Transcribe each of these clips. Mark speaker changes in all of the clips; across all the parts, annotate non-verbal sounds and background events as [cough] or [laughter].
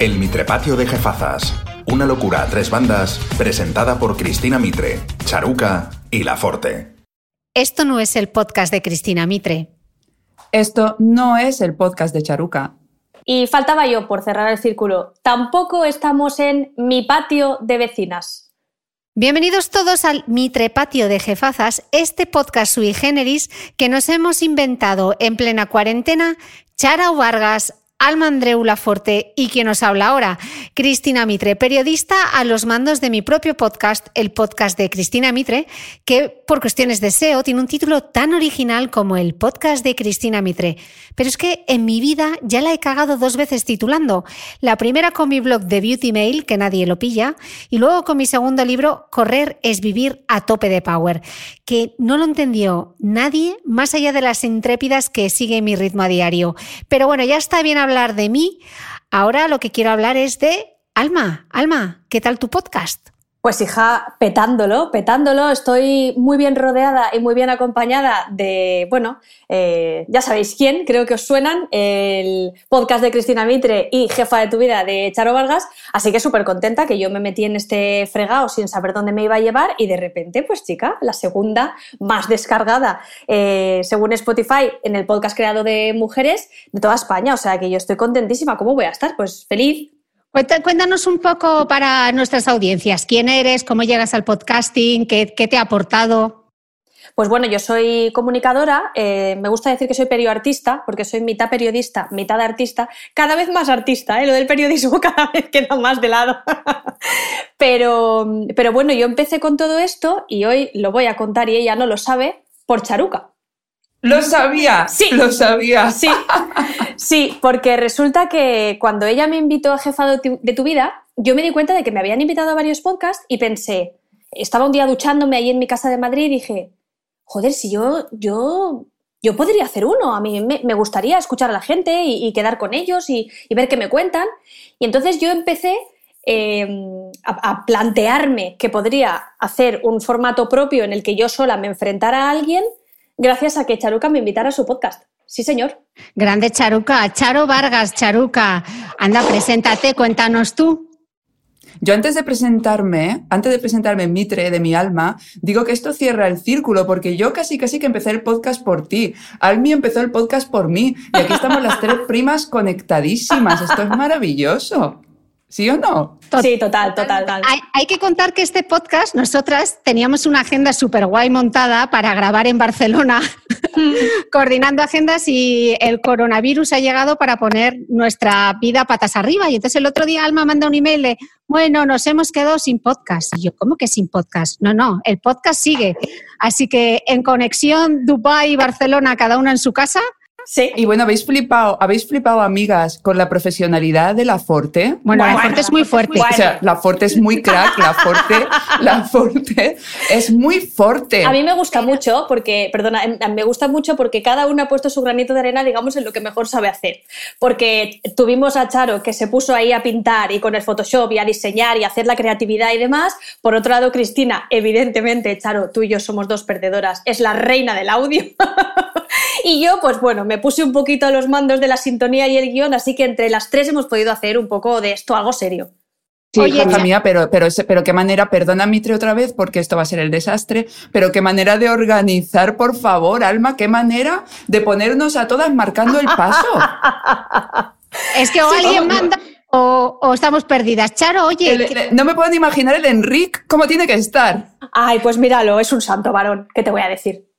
Speaker 1: El Mitrepatio de Jefazas. Una locura a tres bandas, presentada por Cristina Mitre, Charuca y La Forte.
Speaker 2: Esto no es el podcast de Cristina Mitre.
Speaker 3: Esto no es el podcast de Charuca.
Speaker 4: Y faltaba yo por cerrar el círculo. Tampoco estamos en mi patio de vecinas.
Speaker 2: Bienvenidos todos al Mitre Patio de Jefazas, este podcast sui generis que nos hemos inventado en plena cuarentena Chara Vargas, Alma Andreu Laforte y quien nos habla ahora, Cristina Mitre, periodista a los mandos de mi propio podcast, el podcast de Cristina Mitre, que por cuestiones de SEO tiene un título tan original como el podcast de Cristina Mitre. Pero es que en mi vida ya la he cagado dos veces titulando. La primera con mi blog de Beauty Mail, que nadie lo pilla, y luego con mi segundo libro, Correr es vivir a tope de power, que no lo entendió nadie más allá de las intrépidas que sigue mi ritmo a diario. Pero bueno, ya está bien hablar de mí. Ahora lo que quiero hablar es de Alma. Alma, ¿qué tal tu podcast?
Speaker 4: Pues hija, petándolo, petándolo, estoy muy bien rodeada y muy bien acompañada de, bueno, eh, ya sabéis quién, creo que os suenan, el podcast de Cristina Mitre y jefa de tu vida de Charo Vargas, así que súper contenta que yo me metí en este fregado sin saber dónde me iba a llevar y de repente, pues chica, la segunda más descargada, eh, según Spotify, en el podcast creado de mujeres de toda España, o sea que yo estoy contentísima, ¿cómo voy a estar? Pues feliz,
Speaker 2: Cuéntanos un poco para nuestras audiencias, quién eres, cómo llegas al podcasting, qué, te ha aportado.
Speaker 4: Pues bueno, yo soy comunicadora, eh, me gusta decir que soy perioartista, porque soy mitad periodista, mitad artista, cada vez más artista, ¿eh? lo del periodismo [laughs] cada vez queda más de lado. [laughs] pero, pero bueno, yo empecé con todo esto y hoy lo voy a contar y ella no lo sabe por Charuca.
Speaker 3: Lo sabía,
Speaker 4: sí,
Speaker 3: lo sabía.
Speaker 4: Sí, sí, porque resulta que cuando ella me invitó a jefa de tu vida, yo me di cuenta de que me habían invitado a varios podcasts y pensé, estaba un día duchándome ahí en mi casa de Madrid y dije, joder, si yo, yo, yo podría hacer uno, a mí me, gustaría escuchar a la gente y, quedar con ellos y, ver qué me cuentan. Y entonces yo empecé em, a plantearme que podría hacer un formato propio en el que yo sola me enfrentara a alguien gracias a que Charuca me invitara a su podcast. Sí, señor.
Speaker 2: Grande Charuca. Charo Vargas, Charuca. Anda, preséntate, cuéntanos tú.
Speaker 3: Yo antes de presentarme, antes de presentarme en Mitre de mi alma, digo que esto cierra el círculo porque yo casi casi que empecé el podcast por ti. Almi empezó el podcast por mí y aquí estamos las tres primas conectadísimas. Esto es maravilloso. ¿Sí o no?
Speaker 4: Sí, total, total. total.
Speaker 2: Hay, que contar que este podcast, nosotras teníamos una agenda súper guay montada para grabar en Barcelona, [laughs] coordinando agendas y el coronavirus ha llegado para poner nuestra vida patas arriba. Y entonces el otro día Alma manda un email de, bueno, nos hemos quedado sin podcast. Y yo, ¿cómo que sin podcast? No, no, el podcast sigue. Así que en conexión Dubái y Barcelona, cada una en su casa,
Speaker 4: Sí.
Speaker 3: Y bueno, habéis flipado, habéis flipado, amigas, con la profesionalidad de la Forte.
Speaker 2: Bueno, la Forte es muy fuerte.
Speaker 3: O sea, la Forte es muy crack, la Forte, [laughs] la Forte es muy fuerte.
Speaker 4: A mí me gusta mucho porque, perdona, me gusta mucho porque cada uno ha puesto su granito de arena, digamos, en lo que mejor sabe hacer. Porque tuvimos a Charo que se puso ahí a pintar y con el Photoshop y a diseñar y a hacer la creatividad y demás. Por otro lado, Cristina, evidentemente, Charo, tú y yo somos dos perdedoras, es la reina del audio. [laughs] y yo, pues bueno, me puse un poquito a los mandos de la sintonía y el guion, así que entre las tres hemos podido hacer un poco de esto algo serio.
Speaker 3: Sí, Oye, mía, pero, pero, pero qué manera, perdona Mitre otra vez porque esto va a ser el desastre, pero qué manera de organizar, por favor, Alma, qué manera de ponernos a todas marcando el paso. [laughs]
Speaker 2: es que o alguien manda o, o, estamos perdidas. Charo, oye.
Speaker 3: no me puedo ni imaginar el Enric cómo tiene que estar.
Speaker 4: Ay, pues míralo, es un santo varón, ¿qué te voy a decir?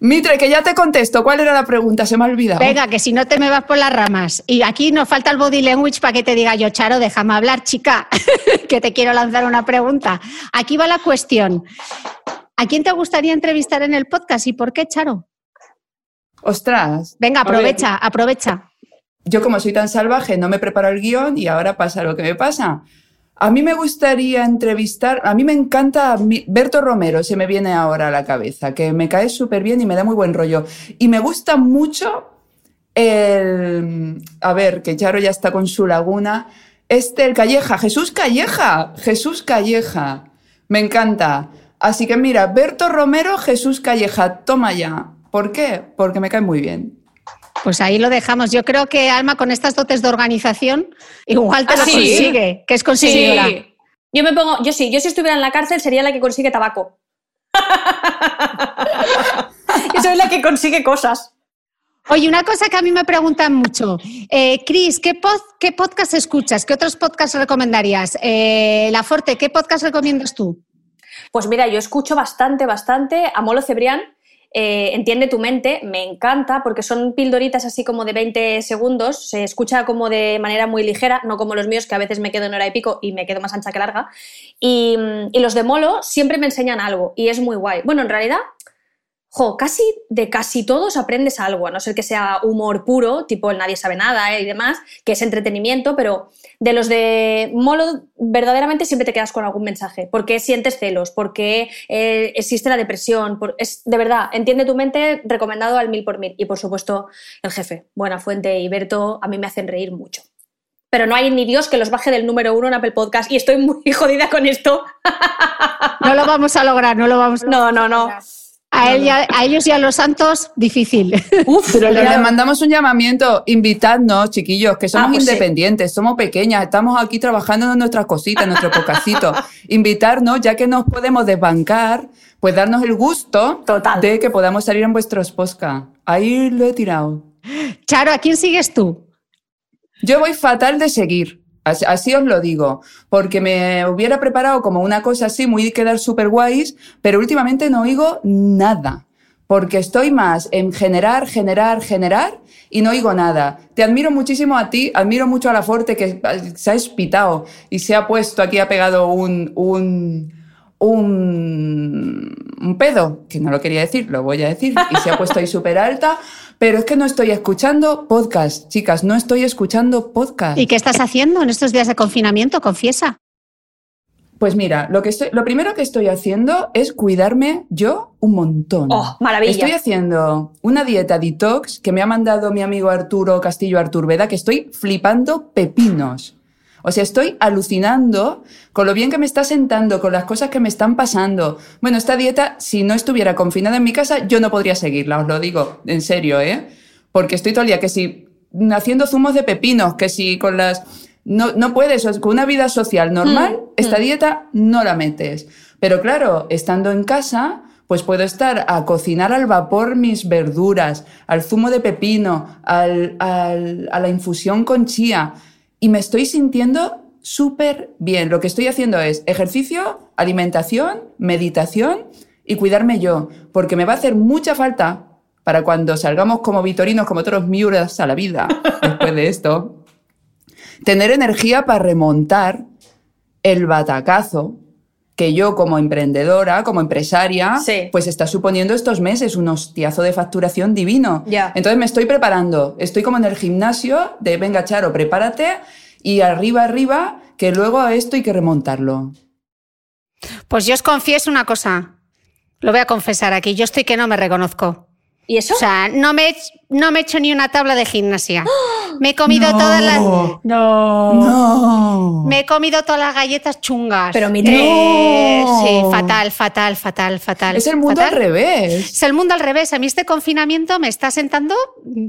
Speaker 3: Mitre, que ya te contesto. ¿Cuál era la pregunta? Se me ha olvidado.
Speaker 2: Venga, que si no te me vas por las ramas. Y aquí nos falta el body language para que te diga yo, Charo, déjame hablar, chica, [laughs] que te quiero lanzar una pregunta. Aquí va la cuestión. ¿A quién te gustaría entrevistar en el podcast y por qué, Charo?
Speaker 3: Ostras.
Speaker 2: Venga, aprovecha, aprovecha.
Speaker 3: yo como soy tan salvaje no me preparo el guion y ahora pasa lo que me pasa. A mí me gustaría entrevistar, a mí me encanta mi- Berto Romero, se me viene ahora a la cabeza, que me cae súper bien y me da muy buen rollo. Y me gusta mucho el, a ver, que Charo ya está con su laguna, este, el Calleja, Jesús Calleja, Jesús Calleja, me encanta. Así que mira, Berto Romero, Jesús Calleja, toma ya. ¿Por qué? Porque me cae muy bien.
Speaker 2: Pues ahí lo dejamos. Yo creo que Alma, con estas dotes de organización, igual te
Speaker 4: ¿Ah,
Speaker 2: lo
Speaker 4: sí?
Speaker 2: consigue, que es conseguidora.
Speaker 4: Sí. Yo me pongo, yo sí, yo si estuviera en la cárcel sería la que consigue tabaco. [laughs] yo soy la que consigue cosas.
Speaker 2: Oye, una cosa que a mí me preguntan mucho. Eh, Cris, ¿qué, pod- ¿qué podcast escuchas? ¿Qué otros podcasts recomendarías? Eh, La Forte, ¿qué podcast recomiendas tú?
Speaker 4: Pues mira, yo escucho bastante, bastante a Molo Cebrián. Eh, Entiende tu mente, me encanta porque son pildoritas así como de 20 segundos, se escucha como de manera muy ligera, no como los míos que a veces me quedo en hora y pico y me quedo más ancha que larga. Y, mm, y los de Molo siempre me enseñan algo y es muy guay. Bueno, en realidad, jo, casi de casi todos aprendes algo, a no ser que sea humor puro, tipo el nadie sabe nada eh, y demás, que es entretenimiento, pero de los de Molo verdaderamente siempre te quedas con algún mensaje. ¿Por qué sientes celos? ¿Por qué eh, existe la depresión? Por- es, de verdad, entiende tu mente, recomendado al mil por mil. Y por supuesto, el jefe, Buena Fuente y Berto, a mí me hacen reír mucho. Pero no hay ni Dios que los baje del número uno en Apple Podcast y estoy muy [laughs] jodida con esto.
Speaker 2: No lo vamos a lograr, no lo vamos a
Speaker 4: No, no, no.
Speaker 2: A, él ellos y a los santos, difícil.
Speaker 4: Uf, [laughs]
Speaker 3: Pero les mandamos un llamamiento, invitadnos, chiquillos, que somos
Speaker 4: Ah, pues sí.
Speaker 3: independientes, somos pequeñas, estamos aquí trabajando en nuestras cositas, en nuestro pocacito. [laughs] Invitarnos, ya que nos podemos desbancar, pues darnos el gusto
Speaker 4: Total.
Speaker 3: de que podamos salir en vuestros podcast. Ahí lo he tirado.
Speaker 2: Charo, ¿a quién sigues tú?
Speaker 3: Yo voy fatal de seguir. Así, os lo digo, porque me hubiera preparado como una cosa así, muy quedar súper guays, pero últimamente no oigo nada, porque estoy más en generar, generar, generar y no oigo nada. Te admiro muchísimo a ti, admiro mucho a la Forte que se ha espitado y se ha puesto aquí, ha pegado un, un, un, un pedo, que no lo quería decir, lo voy a decir, y se ha puesto ahí [laughs] súper alta, pero es que no estoy escuchando podcast, chicas, no estoy escuchando podcast.
Speaker 2: ¿Y qué estás haciendo en estos días de confinamiento? Confiesa.
Speaker 3: Pues mira, lo, que estoy, lo primero que estoy haciendo es cuidarme yo un montón.
Speaker 4: Oh, maravilla.
Speaker 3: Estoy haciendo una dieta detox que me ha mandado mi amigo Arturo Castillo Arturbeda, que estoy flipando pepinos. O sea, estoy alucinando con lo bien que me está sentando, con las cosas que me están pasando. Bueno, esta dieta, si no estuviera confinada en mi casa, yo no podría seguirla, os lo digo, en serio, ¿eh? Porque estoy todo el día que si haciendo zumos de pepinos, que si con las... No, no puedes, con una vida social normal,
Speaker 4: Mm,
Speaker 3: esta
Speaker 4: mm.
Speaker 3: dieta no la metes. Pero claro, estando en casa, pues puedo estar a cocinar al vapor mis verduras, al zumo de pepino, al, al- a la infusión con chía. Y me estoy sintiendo súper bien. Lo que estoy haciendo es ejercicio, alimentación, meditación y cuidarme yo. Porque me va a hacer mucha falta para cuando salgamos como vitorinos, como todos miuras a la vida, [laughs] después de esto, tener energía para remontar el batacazo que yo como emprendedora, como empresaria,
Speaker 4: Sí.
Speaker 3: pues está suponiendo estos meses un hostiazo de facturación divino.
Speaker 4: Ya.
Speaker 3: Entonces me estoy preparando, estoy como en el gimnasio de venga Charo, prepárate y arriba, arriba, que luego a esto hay que remontarlo.
Speaker 2: Pues yo os confieso una cosa. Lo voy a confesar aquí. Yo estoy que no me reconozco.
Speaker 4: ¿Y eso?
Speaker 2: O sea, no me, no me he hecho ni una tabla de gimnasia. Me he comido [gasps]
Speaker 3: No.
Speaker 2: todas las. No.
Speaker 3: No.
Speaker 2: Me he comido todas las galletas chungas.
Speaker 4: Pero mi
Speaker 2: Eh,
Speaker 3: No.
Speaker 2: Sí, fatal, fatal, fatal, fatal.
Speaker 3: Es el mundo
Speaker 2: fatal.
Speaker 3: al revés.
Speaker 2: Es el mundo al revés. A mí este confinamiento me está sentando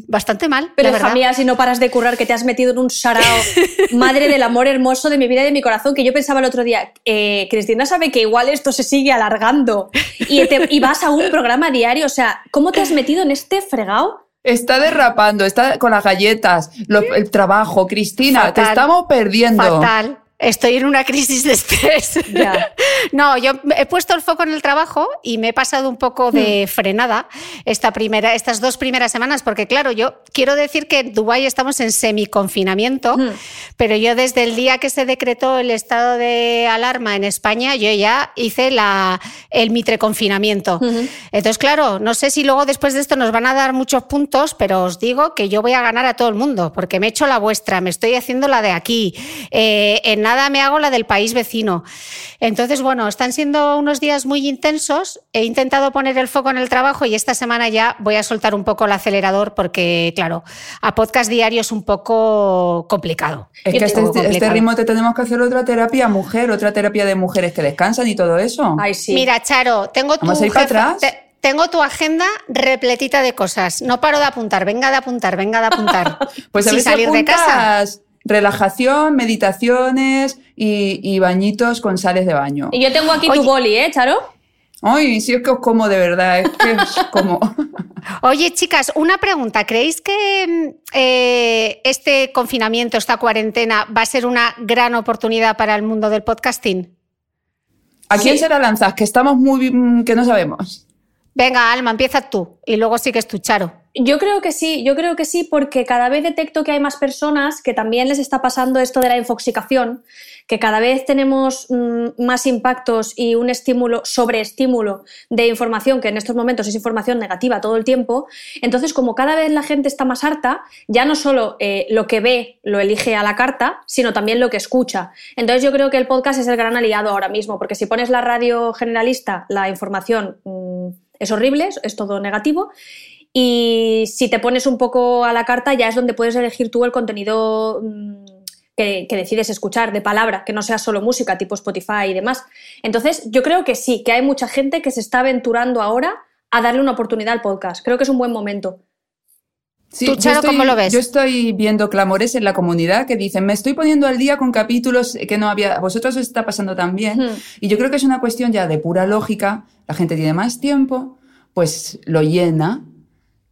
Speaker 2: bastante mal.
Speaker 4: Pero hija mía, si no paras de currar, que te has metido en un sarao, [laughs] madre del amor hermoso de mi vida y de mi corazón, que yo pensaba el otro día, eh, Cristina sabe que igual esto se sigue alargando y, te- y vas a un programa diario, o sea, ¿cómo te has metido en este fregado?
Speaker 3: Está derrapando, está con las galletas, lo- el trabajo. Cristina, te estamos perdiendo.
Speaker 2: Fatal. Estoy en una crisis de estrés.
Speaker 4: Ya. [laughs]
Speaker 2: No, yo he puesto el foco en el trabajo y me he pasado un poco de
Speaker 4: Hmm.
Speaker 2: frenada esta primera, estas dos primeras semanas, porque claro, yo quiero decir que en Dubái estamos en semiconfinamiento,
Speaker 4: Hmm.
Speaker 2: pero yo desde el día que se decretó el estado de alarma en España, yo ya hice la, el mitre confinamiento. Entonces, claro, no sé si luego después de esto nos van a dar muchos puntos, pero os digo que yo voy a ganar a todo el mundo, porque me he hecho la vuestra, me estoy haciendo la de aquí, eh, en nada me hago la del país vecino. Entonces, bueno, están siendo unos días muy intensos, he intentado poner el foco en el trabajo y esta semana ya voy a soltar un poco el acelerador porque, claro, a podcast diario es un poco complicado.
Speaker 3: Es que
Speaker 4: te
Speaker 3: este, este ritmo te tenemos que hacer otra terapia mujer, otra terapia de mujeres que descansan y todo eso.
Speaker 4: Ay, sí.
Speaker 2: Mira, Charo, tengo tu,
Speaker 3: Vamos a ir para
Speaker 2: jefa-
Speaker 3: atrás.
Speaker 2: te- tengo tu agenda repletita de cosas. No paro de apuntar, venga de apuntar, venga de apuntar. [laughs]
Speaker 3: Pues a si
Speaker 2: salir de casa.
Speaker 3: Relajación, meditaciones y, y bañitos con sales de baño.
Speaker 4: Y yo tengo aquí
Speaker 2: Oye.
Speaker 4: tu boli, ¿eh, Charo?
Speaker 3: Ay, sí es que os como de verdad, es que es [laughs] como...
Speaker 2: Oye, chicas, una pregunta. ¿Creéis que mm, eh, este confinamiento, esta cuarentena, va a ser una gran oportunidad para el mundo del podcasting?
Speaker 3: ¿A quién
Speaker 4: Sí.
Speaker 3: se la lanzas? Que estamos muy... que no sabemos.
Speaker 2: Venga, Alma, empieza tú y luego sigues tú, Charo.
Speaker 4: Yo creo que sí, yo creo que sí, porque cada vez detecto que hay más personas que también les está pasando esto de la infoxicación, que cada vez tenemos mm, más impactos y un estímulo, sobreestímulo de información, que en estos momentos es información negativa todo el tiempo. Entonces, como cada vez la gente está más harta, ya no solo eh, lo que ve lo elige a la carta, sino también lo que escucha. Entonces, yo creo que el podcast es el gran aliado ahora mismo, porque si pones la radio generalista, la información mm, es horrible, es- es todo negativo. Y si te pones un poco a la carta, ya es donde puedes elegir tú el contenido mm, que, que decides escuchar, de palabra, que no sea solo música, tipo Spotify y demás. Entonces, yo creo que sí, que hay mucha gente que se está aventurando ahora a darle una oportunidad al podcast. Creo que es un buen momento.
Speaker 3: Sí,
Speaker 2: ¿Tú,
Speaker 3: yo
Speaker 2: Charo, cómo lo ves?
Speaker 3: Yo estoy viendo clamores en la comunidad que dicen, me estoy poniendo al día con capítulos que no había, a vosotros os está pasando también.
Speaker 4: Ujú.
Speaker 3: Y yo creo que es una cuestión ya de pura lógica, la gente tiene más tiempo, pues lo llena.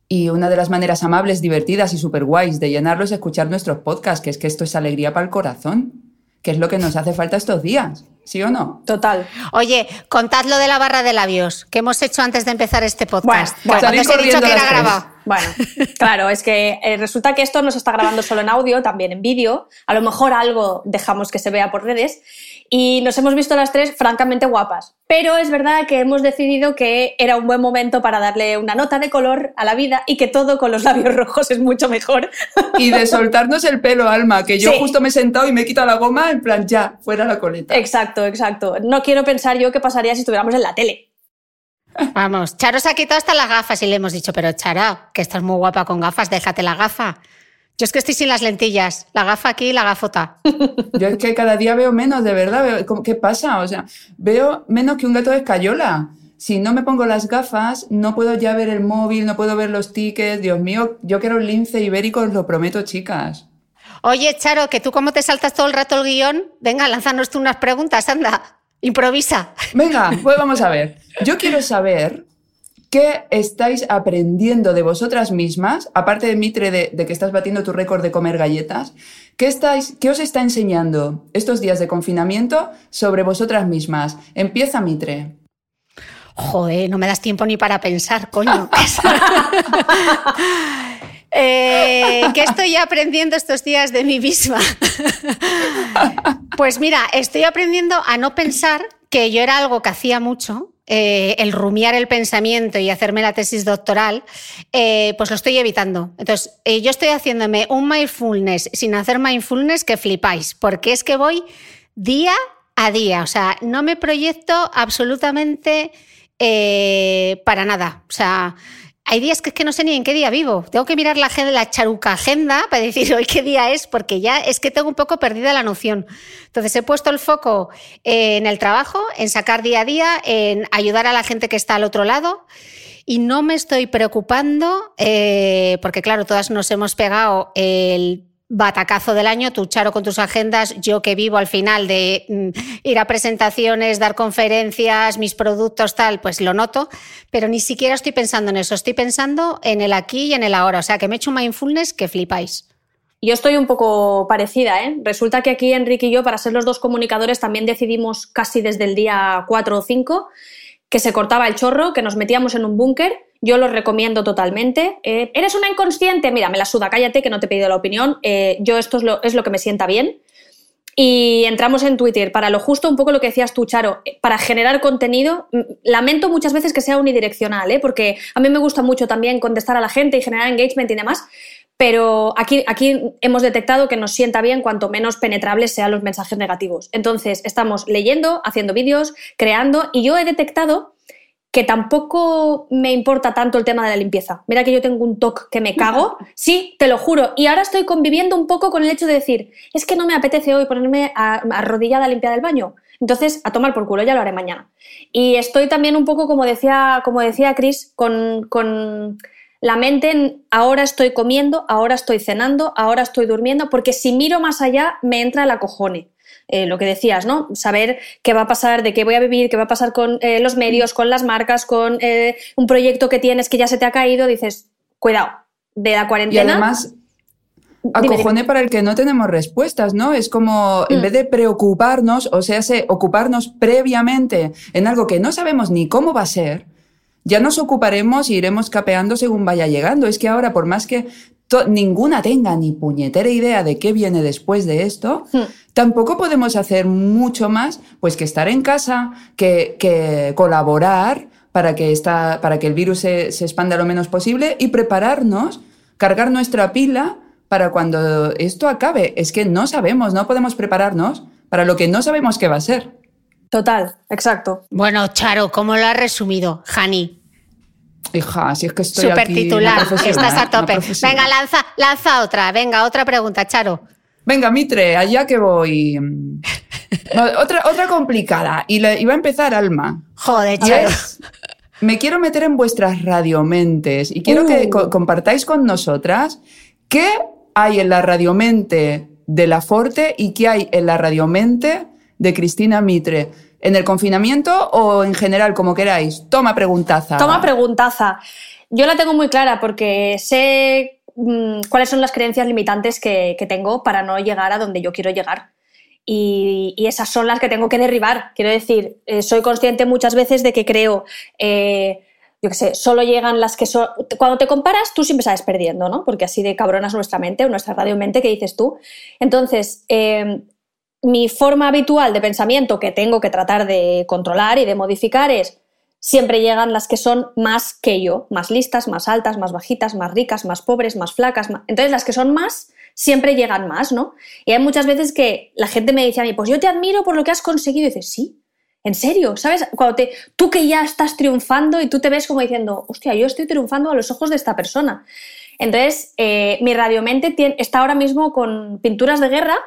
Speaker 3: Y una de las maneras amables, divertidas y súper guays de llenarlo es escuchar nuestros podcasts, que es que esto es alegría para el corazón, que es lo que nos hace falta estos días, ¿sí o no?
Speaker 4: Total.
Speaker 2: Oye, contad lo de la barra de labios que hemos hecho antes de empezar este podcast.
Speaker 4: Bueno,
Speaker 2: Cuando
Speaker 3: salir
Speaker 2: os he dicho que era grabado.
Speaker 4: Bueno, claro, es que eh, resulta que esto no se está grabando solo en audio, también en vídeo. A lo mejor algo dejamos que se vea por redes. Y nos hemos visto las tres francamente guapas. Pero es verdad que hemos decidido que era un buen momento para darle una nota de color a la vida y que todo con los labios rojos es mucho mejor.
Speaker 3: Y de soltarnos el pelo, Alma, que yo
Speaker 4: Sí.
Speaker 3: justo me he sentado y me he quitado la goma, en plan, ya, fuera la coleta.
Speaker 4: exacto, exacto. No quiero pensar yo qué pasaría si estuviéramos en la tele.
Speaker 2: Vamos, Charo se ha quitado hasta las gafas y le hemos dicho, pero Chara, que estás muy guapa con gafas, déjate la gafa. Yo es que estoy sin las lentillas, la gafa aquí y la gafota.
Speaker 3: Yo es que cada día veo menos, de verdad. veo- ¿cómo- ¿Qué pasa? O sea, veo menos que un gato de escayola. Si no me pongo las gafas, no puedo ya ver el móvil, no puedo ver los tickets. Dios mío, yo quiero un lince ibérico, os lo prometo, chicas.
Speaker 2: Oye, Charo, que tú cómo te saltas todo el rato el guion, venga, lánzanos tú unas preguntas, anda, improvisa.
Speaker 3: Venga, pues vamos a ver. Yo quiero saber qué estáis aprendiendo de vosotras mismas, aparte de Mitre, de, de que estás batiendo tu récord de comer galletas. ¿Qué, estáis, ¿Qué os está enseñando estos días de confinamiento sobre vosotras mismas? Empieza Mitre.
Speaker 2: Joder, no me das tiempo ni para pensar, coño. [laughs] [laughs] Eh, ¿Qué estoy aprendiendo estos días de mí misma? [laughs] pues mira, estoy aprendiendo a no pensar que yo era algo que hacía mucho, eh, el rumiar el pensamiento y hacerme la tesis doctoral, eh, pues lo estoy evitando. Entonces, eh, yo estoy haciéndome un mindfulness sin hacer mindfulness que flipáis, porque es que voy día a día, o sea, no me proyecto absolutamente para nada. O sea, hay días que es que no sé ni en qué día vivo. Tengo que mirar la, la charuca agenda para decir [laughs] hoy qué día es, porque ya es que tengo un poco perdida la noción. Entonces he puesto el foco en el trabajo, en sacar día a día, en ayudar a la gente que está al otro lado. Y no me estoy preocupando, eh, porque claro, todas nos hemos pegado el batacazo del año, tú Charo con tus agendas, yo que vivo al final de mm, ir a presentaciones, dar conferencias, mis productos, tal, pues lo noto, pero ni siquiera estoy pensando en eso, estoy pensando en el aquí y en el ahora, o sea que me he hecho un mindfulness que flipáis.
Speaker 4: Yo estoy un poco parecida, ¿eh? Resulta que aquí Enrique y yo, para ser los dos comunicadores, también decidimos casi desde el día 4 o 5 que se cortaba el chorro, que nos metíamos en un búnker. Yo lo recomiendo totalmente. Eh, ¿Eres una inconsciente? Mira, me la suda, cállate, que no te he pedido la opinión. Eh, yo esto es lo, es lo que me sienta bien. Y entramos en Twitter. Para lo justo, un poco lo que decías tú, Charo, eh, para generar contenido, mm, lamento muchas veces que sea unidireccional, ¿eh? porque a mí me gusta mucho también contestar a la gente y generar engagement y demás, pero aquí, aquí hemos detectado que nos sienta bien cuanto menos penetrables sean los mensajes negativos. Entonces, estamos leyendo, haciendo vídeos, creando, y yo he detectado que tampoco me importa tanto el tema de la limpieza. Mira que yo tengo un toque que me cago, [laughs] sí, te lo juro. Y ahora estoy conviviendo un poco con el hecho de decir, es que no me apetece hoy ponerme arrodillada a limpiar el baño. Entonces, a tomar por culo, ya lo haré mañana. Y estoy también un poco, como decía, como decía Chris, con, con la mente en ahora estoy comiendo, ahora estoy cenando, ahora estoy durmiendo, porque si miro más allá me entra el acojone. Eh, lo que decías, ¿no? Saber qué va a pasar, de qué voy a vivir, qué va a pasar con eh, los medios, con las marcas, con eh, un proyecto que tienes que ya se te ha caído, dices, cuidado, de la cuarentena.
Speaker 3: Y además, acojone para el que no tenemos respuestas, ¿no? Es como, en mm. vez de preocuparnos, o sea, ocuparnos previamente en algo que no sabemos ni cómo va a ser, ya nos ocuparemos y iremos capeando según vaya llegando. Es que ahora, por más que ninguna tenga ni puñetera idea de qué viene después de esto, hmm. tampoco podemos hacer mucho más pues que estar en casa, que, colaborar para que, esta, para que el virus se, se expanda lo menos posible y prepararnos, cargar nuestra pila para cuando esto acabe. Es que no sabemos, no podemos prepararnos para lo que no sabemos qué va a ser.
Speaker 4: Total, exacto.
Speaker 2: Bueno, Charo, ¿cómo lo has resumido, Jani?
Speaker 3: Hija, si es que estoy
Speaker 2: Super titular, estás a tope. Venga, lanza, lanza otra, venga, otra pregunta, Charo.
Speaker 3: Venga, Mitre, allá que voy. otra, otra complicada. Y iba a empezar Alma.
Speaker 2: Joder, Charo.
Speaker 3: me quiero meter en vuestras radiomentes y quiero que uh. compartáis con nosotras qué hay en la radiomente de la Forte y qué hay en la radiomente de Cristina Mitre. ¿En el confinamiento o en general, como queráis? Toma preguntaza.
Speaker 4: Toma preguntaza. Yo la tengo muy clara porque sé mm, cuáles son las creencias limitantes que, tengo para no llegar a donde yo quiero llegar. Y, esas son las que tengo que derribar. Quiero decir, eh, soy consciente muchas veces de que creo, eh, yo qué sé, solo llegan las que son... Cuando te comparas, tú siempre sales perdiendo, ¿no? Porque así de cabronas nuestra mente, o nuestra radio mente, que dices tú. Entonces, eh, mi forma habitual de pensamiento que tengo que tratar de controlar y de modificar es siempre llegan las que son más que yo, más listas, más altas, más bajitas, más ricas, más pobres, más flacas. Entonces las que son más siempre llegan más, ¿no? Y hay muchas veces que la gente me dice a mí, pues yo te admiro por lo que has conseguido. Y dices, sí, en serio, ¿sabes? Cuando te, tú que ya estás triunfando y tú te ves como diciendo, hostia, yo estoy triunfando a los ojos de esta persona. Entonces, eh, mi radiomente está ahora mismo con pinturas de guerra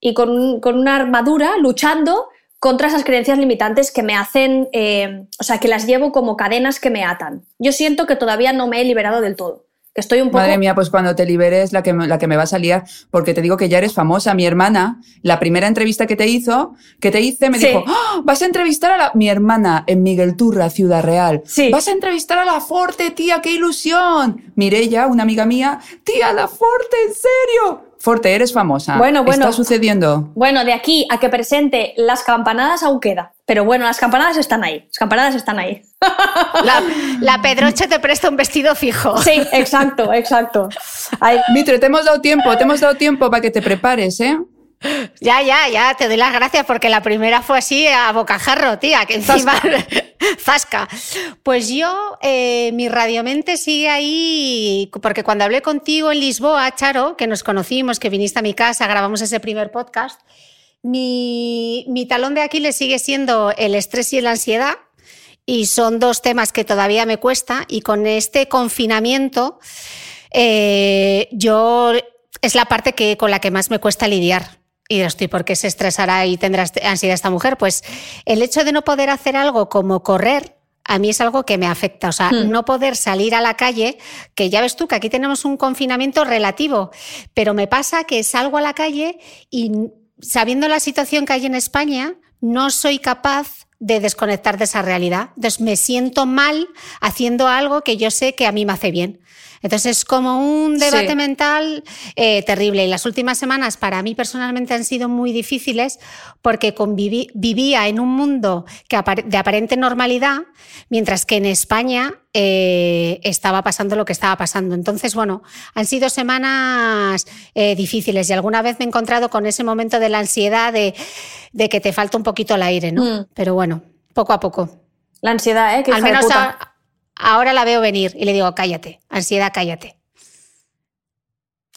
Speaker 4: y con, una armadura luchando contra esas creencias limitantes que me hacen, eh, o sea, que las llevo como cadenas que me atan. Yo siento que todavía no me he liberado del todo. Que estoy un poco...
Speaker 3: Madre mía, pues cuando te liberes la que, la que me va a salir, porque te digo que ya eres famosa. Mi hermana, la primera entrevista que te hizo, que te hice, me dijo, ¡Ah! vas a entrevistar a la... mi hermana en Miguel Turra, Ciudad Real.
Speaker 4: Sí.
Speaker 3: Vas a entrevistar a la Forte, tía, qué ilusión. Mirella, una amiga mía, tía, la Forte, en serio. Forte, eres famosa.
Speaker 4: Bueno, bueno.
Speaker 3: Está sucediendo.
Speaker 4: Bueno, de aquí a que presente las campanadas aún queda. Pero bueno, las campanadas están ahí. Las campanadas están ahí.
Speaker 2: La, Pedroche te presta un vestido fijo.
Speaker 4: Sí, exacto, exacto.
Speaker 3: Mitre, te hemos dado tiempo, te hemos dado tiempo para que te prepares, ¿eh?
Speaker 2: Ya, ya, ya, te doy las gracias porque la primera fue así a bocajarro, tía, que encima [laughs] zasca. Pues yo, eh, mi radiomente sigue ahí, porque cuando hablé contigo en Lisboa, Charo, que nos conocimos, que viniste a mi casa, grabamos ese primer podcast, mi, mi talón de Aquiles sigue siendo el estrés y la ansiedad, y son dos temas que todavía me cuesta, y con este confinamiento, eh, yo es la parte que, con la que más me cuesta lidiar y estoy por qué se estresará y tendrá ansiedad esta mujer, pues el hecho de no poder hacer algo como correr, a mí es algo que me afecta. O sea, hmm. no poder salir a la calle, que ya ves tú que aquí tenemos un confinamiento relativo, pero me pasa que salgo a la calle y sabiendo la situación que hay en España, no soy capaz de desconectar de esa realidad. Entonces me siento mal haciendo algo que yo sé que a mí me hace bien. Entonces es como un debate
Speaker 4: Sí.
Speaker 2: mental eh, terrible. Y las últimas semanas para mí personalmente han sido muy difíciles porque conviví- vivía en un mundo que de aparente normalidad, mientras que en España eh, estaba pasando lo que estaba pasando. Entonces, bueno, han sido semanas eh, difíciles y alguna vez me he encontrado con ese momento de la ansiedad de, de que te falta un poquito el aire, ¿no?
Speaker 4: Mm.
Speaker 2: Pero bueno, poco a poco.
Speaker 4: La ansiedad, ¿eh? Que
Speaker 2: Al menos
Speaker 4: puta.
Speaker 2: a- ahora la veo venir y le digo, cállate, ansiedad, cállate.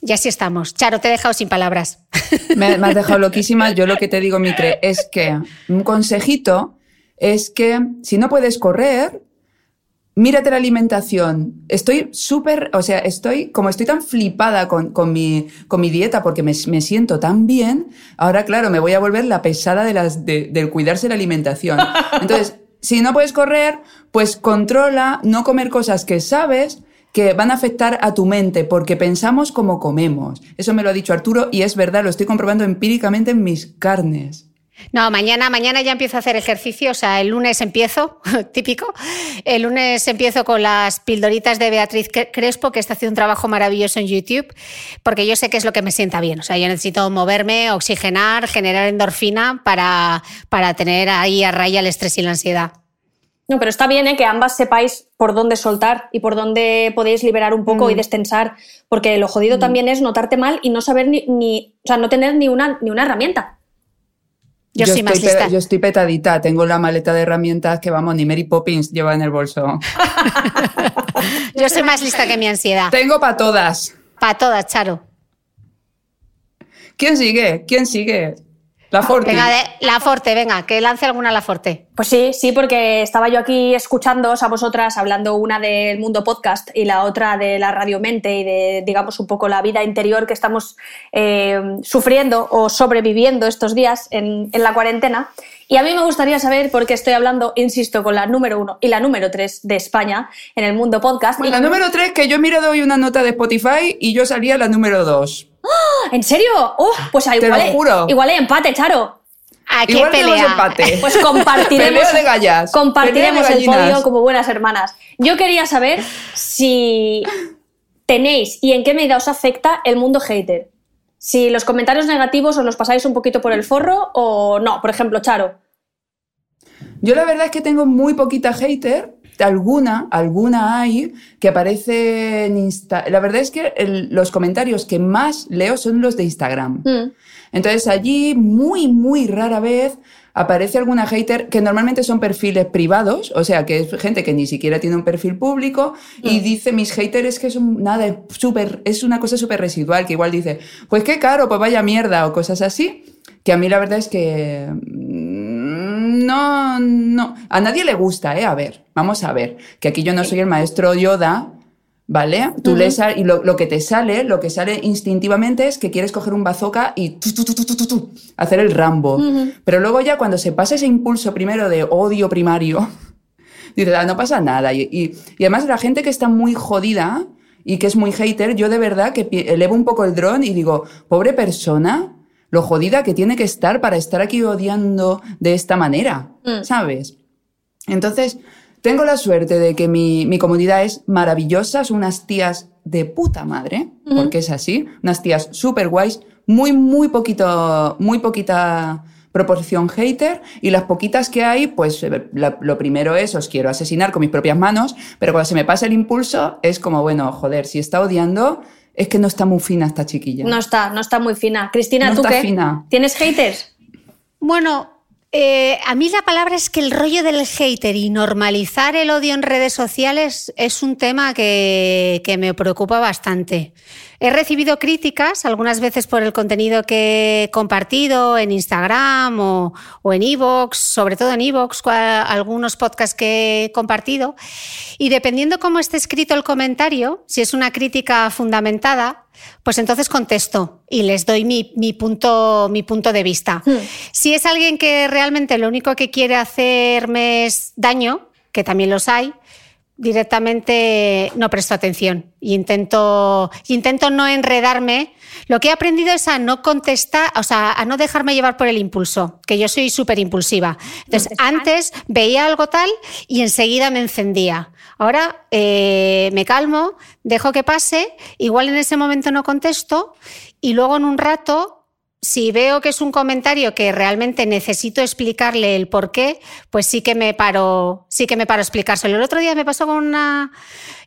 Speaker 2: Y así estamos. Charo, te he dejado sin palabras.
Speaker 3: Me, me has dejado [laughs] loquísima. Yo lo que te digo, Mitre, es que un consejito es que si no puedes correr, mírate la alimentación. Estoy súper, o sea, estoy, como estoy tan flipada con, con, mi, con mi dieta porque me, me siento tan bien, ahora, claro, me voy a volver la pesada de las, de- del cuidarse la alimentación. [laughs] Entonces, si no puedes correr, pues controla no comer cosas que sabes que van a afectar a tu mente porque pensamos como comemos. Eso me lo ha dicho Arturo y es verdad, lo estoy comprobando empíricamente en mis carnes.
Speaker 2: No, mañana, mañana ya empiezo a hacer ejercicio, o sea, el lunes empiezo, [laughs] típico, el lunes empiezo con las pildoritas de Beatriz Cre- Crespo, que está haciendo un trabajo maravilloso en YouTube, porque yo sé que es lo que me sienta bien, o sea, yo necesito moverme, oxigenar, generar endorfina para, para tener ahí a raya el estrés y la ansiedad.
Speaker 4: No, pero está bien ¿eh? que ambas sepáis por dónde soltar y por dónde podéis liberar un poco y destensar, porque lo jodido también es notarte mal y no saber ni, ni- o sea, no tener ni una, ni una herramienta.
Speaker 2: Yo, soy más
Speaker 3: estoy, pe-
Speaker 2: lista.
Speaker 3: yo estoy petadita, tengo la maleta de herramientas que vamos, ni Mary Poppins lleva en el bolso. [laughs]
Speaker 2: Yo soy más lista que mi ansiedad.
Speaker 3: tengo para todas.
Speaker 2: Para todas, Charo.
Speaker 3: ¿Quién sigue? ¿Quién sigue? La Forti.
Speaker 2: Venga, de- la Forte, venga, que lance alguna la Forte.
Speaker 4: Pues sí, sí, porque estaba yo aquí escuchándoos a vosotras hablando una del mundo podcast y la otra de la radio mente y de, digamos, un poco la vida interior que estamos eh, sufriendo o sobreviviendo estos días en, en la cuarentena. Y a mí me gustaría saber, porque estoy hablando, insisto, con la número uno y la número tres de España en el mundo podcast.
Speaker 3: La número 3, que yo he mirado hoy una nota de Spotify y yo salía la número 2. [gasps]
Speaker 4: ¿En serio? ¡Oh! pues
Speaker 3: Te
Speaker 4: igual,
Speaker 3: lo
Speaker 4: hay-
Speaker 3: juro.
Speaker 4: igual hay empate, Charo.
Speaker 2: ¿A qué
Speaker 3: Igual tenemos
Speaker 2: pelea?
Speaker 3: empate. [laughs]
Speaker 4: Pues compartiremos,
Speaker 3: Pelea de gallas.
Speaker 4: compartiremos
Speaker 3: de
Speaker 4: el podio como buenas hermanas. Yo quería saber si tenéis y en qué medida os afecta el mundo hater. Si los comentarios negativos os los pasáis un poquito por el forro o no. Por ejemplo, Charo.
Speaker 3: Yo la verdad es que tengo muy poquita hater. Alguna, alguna hay que aparece en Insta. La verdad es que el- los comentarios que más leo son los de Instagram.
Speaker 4: Mm.
Speaker 3: Entonces allí muy, muy rara vez aparece alguna hater que normalmente son perfiles privados, o sea, que es gente que ni siquiera tiene un perfil público y dice, mis haters es que son nada, es, súper- es una cosa súper residual, que igual dice, pues qué caro, pues vaya mierda o cosas así, que a mí la verdad es que mm, no, no, a nadie le gusta, ¿eh? A ver, vamos a ver, que aquí yo no soy el maestro Yoda, ¿Vale? Tú lees y lo, lo que te sale, lo que sale instintivamente es que quieres coger un bazooka y tu, tu, tu, hacer el Rambo. Pero luego ya cuando se pasa ese impulso primero de odio primario, [laughs] dices, "Ah, no pasa nada. Y, y- y además la gente que está muy jodida y que es muy hater, yo de verdad que elevo un poco el dron y digo, pobre persona, lo jodida que tiene que estar para estar aquí odiando de esta manera, ¿sabes? Entonces, tengo la suerte de que mi, mi comunidad es maravillosa, son unas tías de puta madre, porque es así, unas tías súper guays, muy, muy poquito, muy poquita proporción hater, y las poquitas que hay, pues eh, lo primero es, os quiero asesinar con mis propias manos, pero cuando se me pasa el impulso, es como, bueno, joder, si está odiando, es que no está muy fina esta chiquilla.
Speaker 4: No está, no está muy fina. Cristina,
Speaker 3: No
Speaker 4: ¿tú
Speaker 3: está
Speaker 4: qué?
Speaker 3: fina.
Speaker 4: ¿Tienes haters?
Speaker 2: Bueno, eh, a mí la palabra es que el rollo del hater y normalizar el odio en redes sociales es un tema que, que me preocupa bastante. He recibido críticas algunas veces por el contenido que he compartido en Instagram o, o en Evox, sobre todo en Evox, algunos podcasts que he compartido. Y dependiendo cómo esté escrito el comentario, si es una crítica fundamentada, pues entonces contesto y les doy mi, mi punto, mi punto de vista. Si es alguien que realmente lo único que quiere hacerme es daño, que también los hay, directamente no presto atención y intento, intento no enredarme. Lo que he aprendido es a no contestar, o sea, a no dejarme llevar por el impulso, que yo soy súper impulsiva. Entonces, antes veía algo tal y enseguida me encendía. Ahora eh, me calmo, dejo que pase, igual en ese momento no contesto y luego en un rato si veo que es un comentario que realmente necesito explicarle el por qué, pues sí que me paro, sí que me paro a explicárselo. El otro día me pasó con una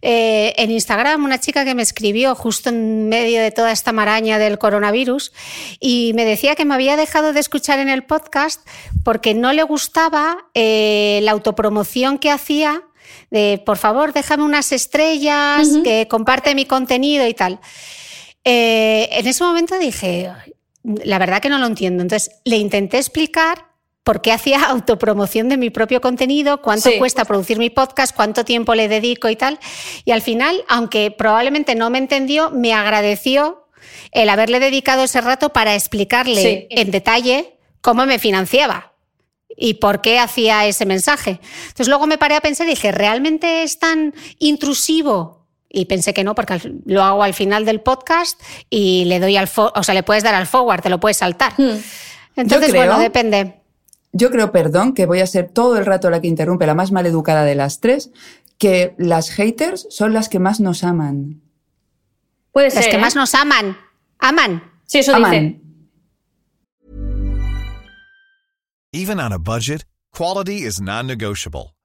Speaker 2: eh, en Instagram una chica que me escribió justo en medio de toda esta maraña del coronavirus y me decía que me había dejado de escuchar en el podcast porque no le gustaba eh, la autopromoción que hacía de por favor déjame unas estrellas, que comparte mi contenido y tal. Eh, en ese momento dije, la verdad que no lo entiendo. Entonces le intenté explicar por qué hacía [laughs] autopromoción de mi propio contenido, cuánto cuesta producir mi podcast, cuánto tiempo le dedico y tal. Y al final, aunque probablemente no me entendió, me agradeció el haberle dedicado ese rato para explicarle en detalle cómo me financiaba y por qué hacía ese mensaje. Entonces luego me paré a pensar y dije, ¿realmente es tan intrusivo y pensé que no, porque lo hago al final del podcast y le doy al, o sea, le puedes dar al forward, te lo puedes saltar. Hmm. Entonces, bueno, depende.
Speaker 3: Yo creo, perdón, que voy a ser todo el rato la que interrumpe, la más maleducada de las tres, que las haters son las que más nos aman.
Speaker 2: Puede ser. Las que ¿eh? más nos aman. Aman.
Speaker 4: Sí, eso aman. dice.
Speaker 5: Even on a budget, quality is non-negotiable.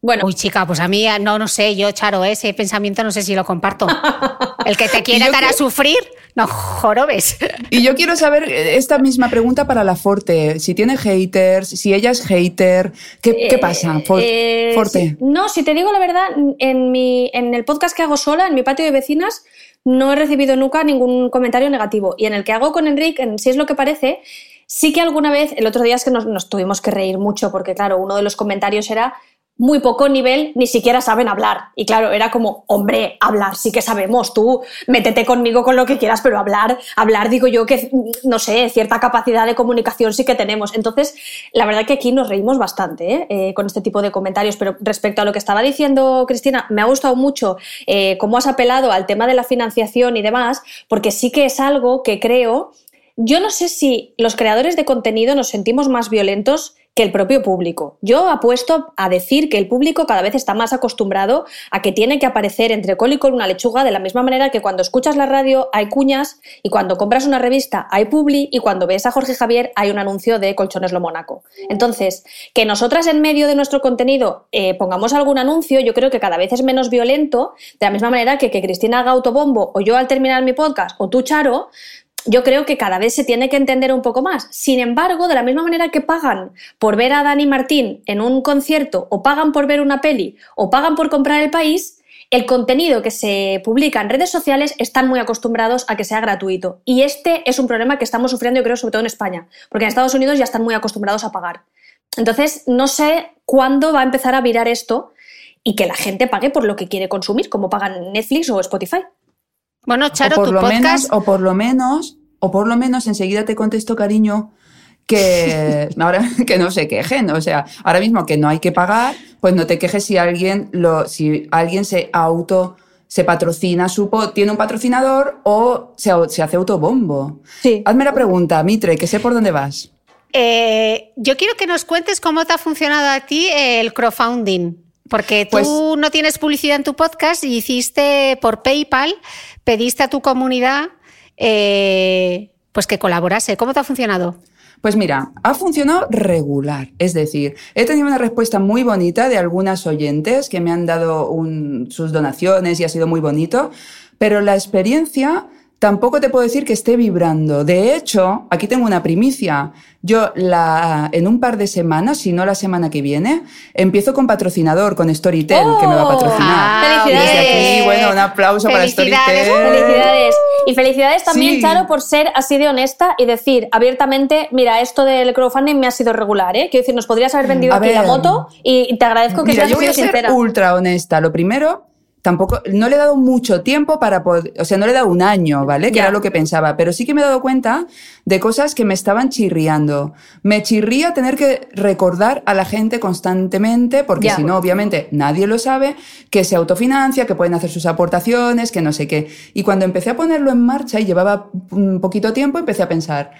Speaker 2: Bueno. Uy, chica, pues a mí no, no sé, yo, Charo, ese pensamiento no sé si lo comparto. [laughs] El que te quiere dar a sufrir, no jorobes. [laughs]
Speaker 3: Y yo quiero saber eh, esta misma pregunta para la Forte. Si tiene haters, si ella es hater, ¿qué, eh, pasa?
Speaker 4: Eh, Forte. no, si te digo la verdad, en, mi, en el podcast que hago sola, en mi patio de vecinas, no he recibido nunca ningún comentario negativo. Y en el que hago con Enrique, en Si es lo que parece, sí que alguna vez, el otro día es que nos, nos tuvimos que reír mucho, porque claro, uno de los comentarios era muy poco nivel, ni siquiera saben hablar. Y claro, era como, hombre, hablar sí que sabemos, tú métete conmigo con lo que quieras, pero hablar, hablar, digo yo que, no sé, cierta capacidad de comunicación sí que tenemos. Entonces, la verdad que aquí nos reímos bastante ¿eh? Eh, con este tipo de comentarios, pero respecto a lo que estaba diciendo Cristina, me ha gustado mucho eh, cómo has apelado al tema de la financiación y demás, porque sí que es algo que creo yo no sé si los creadores de contenido nos sentimos más violentos que el propio público. Yo apuesto a decir que el público cada vez está más acostumbrado a que tiene que aparecer entre col y col una lechuga de la misma manera que cuando escuchas la radio hay cuñas y cuando compras una revista hay publi y cuando ves a Jorge Javier hay un anuncio de Colchones Lo Mónaco. Entonces, que nosotras en medio de nuestro contenido eh, pongamos algún anuncio, yo creo que cada vez es menos violento, de la misma manera que que Cristina haga autobombo o yo al terminar mi podcast o tú, Charo, yo creo que cada vez se tiene que entender un poco más. Sin embargo, de la misma manera que pagan por ver a Dani Martín en un concierto, o pagan por ver una peli, o pagan por comprar el país, el contenido que se publica en redes sociales están muy acostumbrados a que sea gratuito. Y este es un problema que estamos sufriendo, yo creo, sobre todo en España, porque en Estados Unidos ya están muy acostumbrados a pagar. Entonces, no sé cuándo va a empezar a virar esto y que la gente pague por lo que quiere consumir, como pagan Netflix o Spotify.
Speaker 2: Bueno, Charo,
Speaker 3: o por
Speaker 2: tu
Speaker 3: lo
Speaker 2: podcast...
Speaker 3: Menos, o por lo menos, o por lo menos enseguida te contesto, cariño, que [laughs] ahora que no se quejen, o sea, ahora mismo que no hay que pagar, pues no te quejes si alguien lo, si alguien se auto se patrocina su tiene un patrocinador o se, se hace autobombo.
Speaker 2: Sí.
Speaker 3: Hazme la pregunta, Mitre, que sé por dónde vas.
Speaker 2: Eh, yo quiero que nos cuentes cómo te ha funcionado a ti el crowdfunding. Porque tú
Speaker 3: Pues-
Speaker 2: no tienes publicidad en tu podcast y hiciste por PayPal, pediste a tu comunidad eh, pues que colaborase. ¿Cómo te ha funcionado?
Speaker 3: Pues mira, ha funcionado regular. Es decir, he tenido una respuesta muy bonita de algunas oyentes que me han dado sus donaciones y ha sido muy bonito, pero la experiencia tampoco te puedo decir que esté vibrando. De hecho, aquí tengo una primicia. Yo la, en un par de semanas, si no la semana que viene, empiezo con patrocinador, con Storytel, que me va a
Speaker 4: ¡Oh!
Speaker 3: patrocinar.
Speaker 2: Ah,
Speaker 4: Felicidades.
Speaker 3: Desde aquí, bueno, un aplauso para. Storytel.
Speaker 4: Felicidades. Y felicidades también,
Speaker 3: Sí.
Speaker 4: Charo, por ser así de honesta y decir abiertamente, mira, esto del crowdfunding me ha sido regular, ¿eh? Quiero decir, nos podrías haber vendido
Speaker 3: A
Speaker 4: aquí la moto y te agradezco que
Speaker 3: Mira,
Speaker 4: seas
Speaker 3: yo voy a ser
Speaker 4: sincera.
Speaker 3: ultra honesta. Lo primero, tampoco, no le he dado mucho tiempo para poder, o sea, no le he dado un año, ¿vale? Que
Speaker 4: Ya.
Speaker 3: era lo que pensaba, pero sí que me he dado cuenta de cosas que me estaban chirriando. Me chirría tener que recordar a la gente constantemente, porque si no, obviamente, nadie lo sabe, que se autofinancia, que pueden hacer sus aportaciones, que no sé qué. Y cuando empecé a ponerlo en marcha y llevaba un poquito tiempo, empecé a pensar,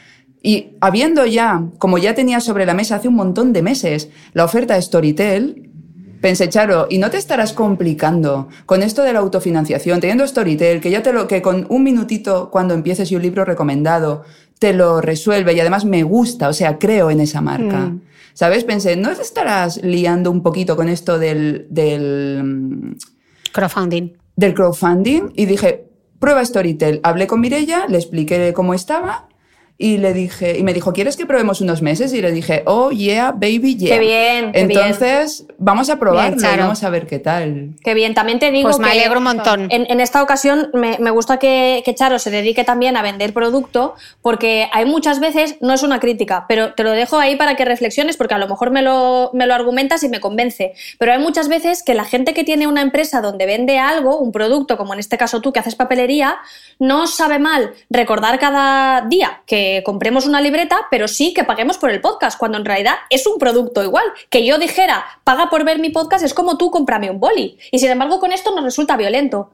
Speaker 3: y habiendo ya, como ya tenía sobre la mesa hace un montón de meses, la oferta de Storytel, pensé, Charo, ¿y no te estarás complicando con esto de la autofinanciación, teniendo Storytel, que ya te lo, que con un minutito cuando empieces y un libro recomendado, te lo resuelve y además me gusta, o sea, creo en esa marca.
Speaker 2: Mm.
Speaker 3: ¿Sabes? Pensé, ¿no te estarás liando un poquito con esto del, del, mm,
Speaker 2: Crowdfunding.
Speaker 3: del crowdfunding? Y dije, prueba Storytel. Hablé con Mirella, le expliqué cómo estaba y le dije, y me dijo, ¿quieres que probemos unos meses? Y le dije, oh yeah, baby, yeah.
Speaker 4: Qué bien, qué bien.
Speaker 3: Entonces, vamos a probarlo,
Speaker 2: Bien, Charo.
Speaker 3: vamos a ver qué tal.
Speaker 4: Qué bien, también te digo
Speaker 2: Pues me
Speaker 4: que
Speaker 2: alegro un montón.
Speaker 4: En, en esta ocasión me, me gusta que, que Charo se dedique también a vender producto, porque hay muchas veces, no es una crítica, pero te lo dejo ahí para que reflexiones, porque a lo mejor me lo, me lo argumentas y me convence. Pero hay muchas veces que la gente que tiene una empresa donde vende algo, un producto, como en este caso tú que haces papelería, no sabe mal recordar cada día que compremos una libreta, pero sí que paguemos por el podcast, cuando en realidad es un producto igual. Que yo dijera, paga por ver mi podcast, es como tú cómprame un boli. Y sin embargo, con esto nos resulta violento.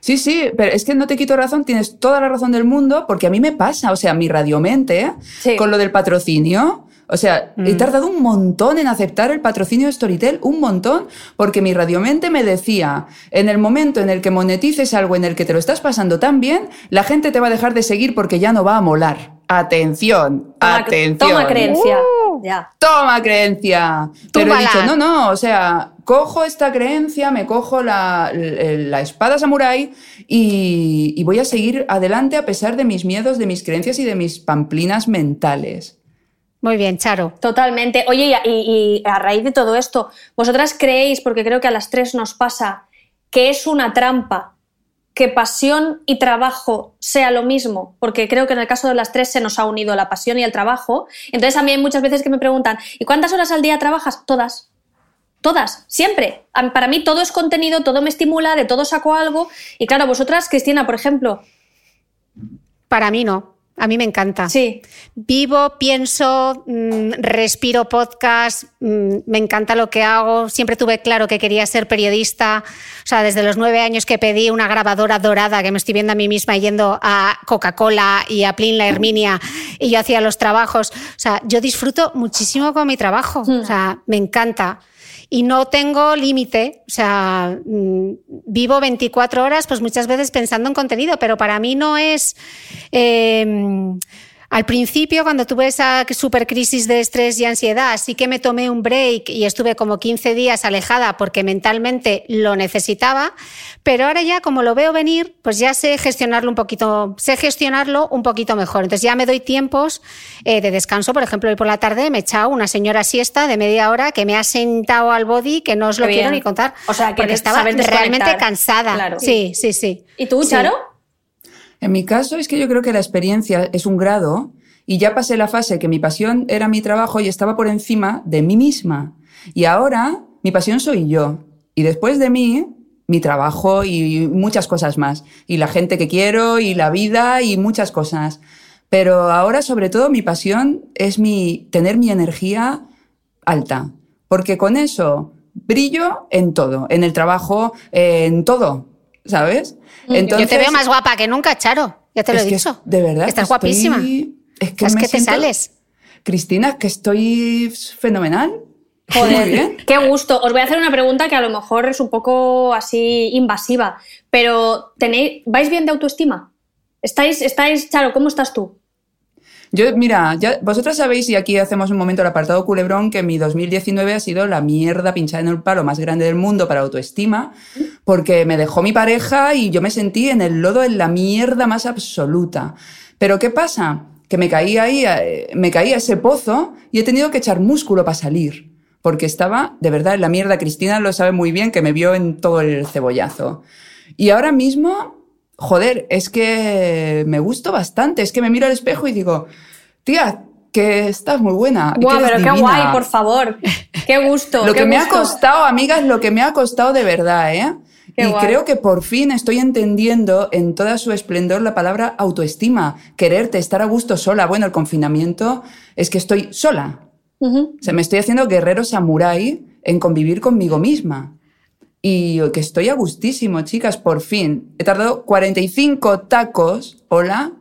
Speaker 3: Sí, sí, pero es que no te quito razón, tienes toda la razón del mundo, porque a mí me pasa, o sea, mi radiomente,
Speaker 4: Sí.
Speaker 3: con lo del patrocinio, o sea, he tardado un montón en aceptar el patrocinio de Storytel, un montón, porque mi radiomente me decía, en el momento en el que monetices algo en el que te lo estás pasando tan bien, la gente te va a dejar de seguir porque ya no va a molar. Atención,
Speaker 4: Toma,
Speaker 3: atención.
Speaker 4: toma creencia. Ya.
Speaker 3: Toma creencia. Pero he dicho, no, no, o sea, cojo esta creencia, me cojo la, la espada samurái y, y voy a seguir adelante a pesar de mis miedos, de mis creencias y de mis pamplinas mentales.
Speaker 2: Muy bien, Charo.
Speaker 4: Totalmente. Oye, y a, y- y a raíz de todo esto, ¿vosotras creéis, porque creo que a las tres nos pasa, que es una trampa que pasión y trabajo sea lo mismo? Porque creo que en el caso de las tres se nos ha unido la pasión y el trabajo. Entonces a mí hay muchas veces que me preguntan, ¿y cuántas horas al día trabajas? Todas. Todas, siempre. Para mí todo es contenido, todo me estimula, de todo saco algo. Y claro, vosotras, Cristina, por ejemplo,
Speaker 2: Para mí no. A mí me encanta.
Speaker 4: sí,
Speaker 2: Vivo, pienso, mm, respiro podcast, mm, me encanta lo que hago. Siempre tuve claro que quería ser periodista. O sea, desde los nueve años que pedí una grabadora dorada, que me estoy viendo a mí misma yendo a Coca-Cola y a Plin la Herminia, y yo hacía los trabajos. O sea, yo disfruto muchísimo con mi trabajo. O sea, me encanta. Y no tengo límite, o sea, mm, vivo 24 horas, pues muchas veces pensando en contenido, pero para mí no es... eh, al principio, cuando tuve esa super crisis de estrés y ansiedad, sí que me tomé un break y estuve como 15 días alejada porque mentalmente lo necesitaba, pero ahora ya como lo veo venir, pues ya sé gestionarlo un poquito, sé gestionarlo un poquito mejor. Entonces ya me doy tiempos eh, de descanso. Por ejemplo, hoy por la tarde me he echado una señora siesta de media hora que me ha sentado al body que no os lo
Speaker 4: Qué
Speaker 2: quiero
Speaker 4: bien.
Speaker 2: ni contar.
Speaker 4: O sea, que
Speaker 2: porque estaba realmente cansada.
Speaker 4: Claro.
Speaker 2: Sí, sí, sí.
Speaker 4: ¿y tú,
Speaker 2: Sí.
Speaker 3: En mi caso es que yo creo que la experiencia es un grado y ya pasé la fase que mi pasión era mi trabajo y estaba por encima de mí misma. Y ahora mi pasión soy yo. Y después de mí, mi trabajo y muchas cosas más. Y la gente que quiero y la vida y muchas cosas. Pero ahora sobre todo mi pasión es mi, tener mi energía alta. Porque con eso brillo en todo, en el trabajo, en todo, ¿sabes?
Speaker 2: Yo te veo más guapa que nunca, Charo. Ya te lo
Speaker 3: es
Speaker 2: he
Speaker 3: que
Speaker 2: dicho.
Speaker 3: de verdad.
Speaker 2: Estás guapísima.
Speaker 3: Es que,
Speaker 2: es
Speaker 3: me
Speaker 2: que te sales.
Speaker 3: Cristina, que estoy fenomenal.
Speaker 4: Joder,
Speaker 3: Muy bien.
Speaker 4: qué gusto. Os voy a hacer una pregunta que a lo mejor es un poco así invasiva, pero tenéis, ¿vais bien de autoestima? ¿Estáis, estáis, Charo, ¿cómo estás tú?
Speaker 3: Yo, mira, ya, vosotras sabéis, y aquí hacemos un momento el apartado culebrón, que mi 2019 ha sido la mierda pinchada en el palo más grande del mundo para autoestima, porque me dejó mi pareja y yo me sentí en el lodo en la mierda más absoluta. Pero ¿qué pasa? Que me caí ahí, eh, me caí a ese pozo y he tenido que echar músculo para salir, porque estaba de verdad en la mierda. Cristina lo sabe muy bien, que me vio en todo el cebollazo. Y ahora mismo joder, es que me gusto bastante, es que me miro al espejo y digo, tía, que estás muy buena.
Speaker 4: Guau,
Speaker 3: eres
Speaker 4: pero qué
Speaker 3: divina".
Speaker 4: guay, por favor. Qué gusto. [laughs]
Speaker 3: Lo
Speaker 4: qué
Speaker 3: que me ha
Speaker 4: gusto.
Speaker 3: costado, amigas, lo que me ha costado de verdad, ¿eh?
Speaker 4: Qué
Speaker 3: y
Speaker 4: guay.
Speaker 3: creo que por fin estoy entendiendo en toda su esplendor la palabra autoestima, quererte, estar a gusto sola. Bueno, el confinamiento es que estoy sola. O sea, me estoy haciendo guerrero samurái en convivir conmigo misma. Y que estoy a gustísimo, chicas, por fin. He tardado 45 tacos, hola,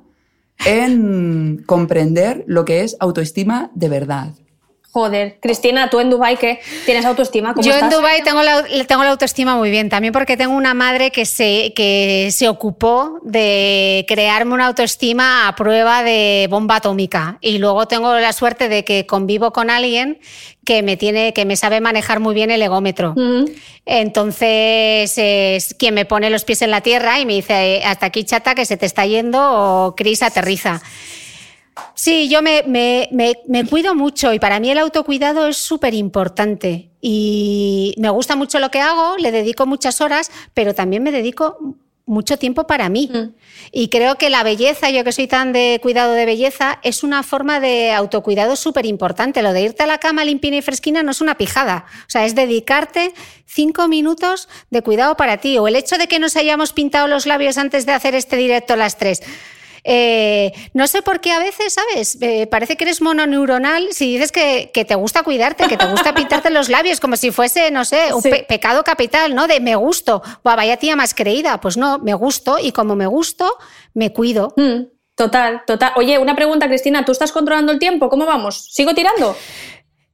Speaker 3: en comprender lo que es autoestima de verdad.
Speaker 4: Joder, Cristina, tú en Dubai ¿qué? ¿Tienes autoestima? ¿Cómo
Speaker 2: Yo
Speaker 4: estás?
Speaker 2: en Dubái tengo la, tengo la autoestima muy bien, también porque tengo una madre que se, que se ocupó de crearme una autoestima a prueba de bomba atómica. Y luego tengo la suerte de que convivo con alguien que me, tiene, que me sabe manejar muy bien el egómetro. Entonces, es quien me pone los pies en la tierra y me dice, hasta aquí chata, que se te está yendo, o Cris, aterriza. Sí, yo me, me- me- me cuido mucho y para mí el autocuidado es súper importante. Y me gusta mucho lo que hago, le dedico muchas horas, pero también me dedico mucho tiempo para mí.
Speaker 4: Mm.
Speaker 2: Y creo que la belleza, yo que soy tan de cuidado de belleza, es una forma de autocuidado súper importante. Lo de irte a la cama limpia y fresquina no es una pijada. O sea, es dedicarte cinco minutos de cuidado para ti. O el hecho de que nos hayamos pintado los labios antes de hacer este directo a las tres. Eh, no sé por qué a veces, ¿sabes? Eh, parece que eres mononeuronal si dices que, que te gusta cuidarte, que te gusta pintarte los labios, como si fuese, no sé, un
Speaker 4: Sí.
Speaker 2: pe- pecado capital, ¿no? De me gusto. Buah, vaya tía más creída. Pues no, me gusto y como me gusto, me cuido.
Speaker 4: Mm, Total, total. Oye, una pregunta, Cristina, ¿tú estás controlando el tiempo? ¿Cómo vamos? ¿Sigo tirando?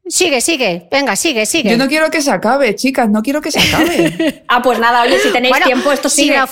Speaker 2: Sigue, sigue, venga, sigue, sigue.
Speaker 3: Yo no quiero que se acabe, chicas, no quiero que se acabe. [laughs]
Speaker 4: Ah, pues nada, oye, si tenéis
Speaker 2: Bueno,
Speaker 4: tiempo, esto
Speaker 2: si
Speaker 4: sigue.
Speaker 2: no,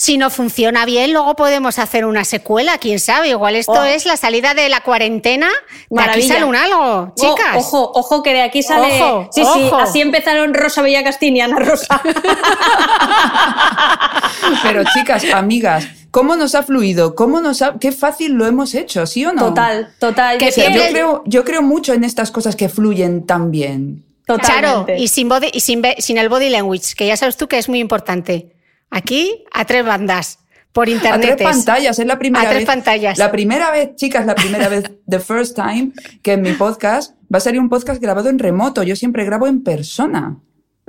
Speaker 2: si no funciona bien, luego podemos hacer una secuela, quién sabe. Igual esto
Speaker 4: Oh.
Speaker 2: es la salida de la cuarentena. De aquí sale un algo, chicas.
Speaker 4: Oh, ojo, ojo, que de aquí sale.
Speaker 2: Ojo,
Speaker 4: sí, sí,
Speaker 2: ojo.
Speaker 4: así empezaron Rosa Villacastín y Ana Rosa. [laughs] [laughs]
Speaker 3: Pero chicas, amigas, ¿cómo nos ha fluido? ¿Cómo nos ha... Qué fácil lo hemos hecho, ¿sí o no?
Speaker 4: Total, total.
Speaker 2: Que
Speaker 4: Yo
Speaker 3: O sea,
Speaker 4: siempre-
Speaker 3: yo, creo, yo creo mucho en estas cosas que fluyen tan bien.
Speaker 2: Claro,
Speaker 4: Totalmente.
Speaker 2: y sin, body- y sin, sin el body language, que ya sabes tú que es muy importante. Aquí a tres bandas, por
Speaker 3: A
Speaker 2: internet.
Speaker 3: tres pantallas, es la primera
Speaker 2: A tres
Speaker 3: vez.
Speaker 2: pantallas.
Speaker 3: La primera vez, chicas, la primera vez, [laughs] the first time, que en mi podcast va a salir un podcast grabado en remoto. Yo siempre grabo en persona.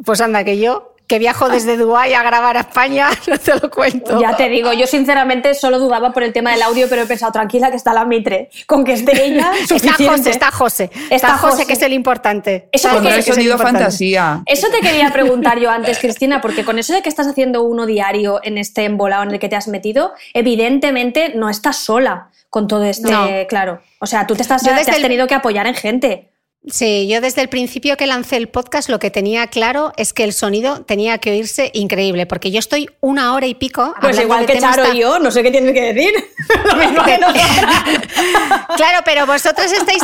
Speaker 2: Pues anda, que yo, que viajo desde Dubái a grabar a España, [laughs] no te lo cuento.
Speaker 4: Ya te digo, yo sinceramente solo dudaba por el tema del audio, pero he pensado, tranquila, que está la Mitre. Con que esté ella, [laughs]
Speaker 2: Está. José, está José.
Speaker 4: Está
Speaker 2: Está José,
Speaker 4: José.
Speaker 2: que es el importante.
Speaker 4: Eso
Speaker 3: Pondrá
Speaker 2: José,
Speaker 3: el
Speaker 2: es
Speaker 3: sonido
Speaker 2: importante.
Speaker 3: fantasía.
Speaker 4: Eso te quería preguntar yo antes, Cristina, porque con eso de que estás haciendo uno diario en este embolado en el que te has metido, evidentemente no estás sola con todo este,
Speaker 2: No.
Speaker 4: claro. O sea, tú te, estás, te has
Speaker 2: el-
Speaker 4: tenido que apoyar en gente.
Speaker 2: Sí, yo desde el principio que lancé el podcast lo que tenía claro es que el sonido tenía que oírse increíble, porque yo estoy una hora y pico.
Speaker 4: Pues igual que Charo
Speaker 2: tan-
Speaker 4: y yo, no sé qué tienes que decir. [laughs] Lo mismo que. [laughs]
Speaker 2: Claro, pero vosotros estáis.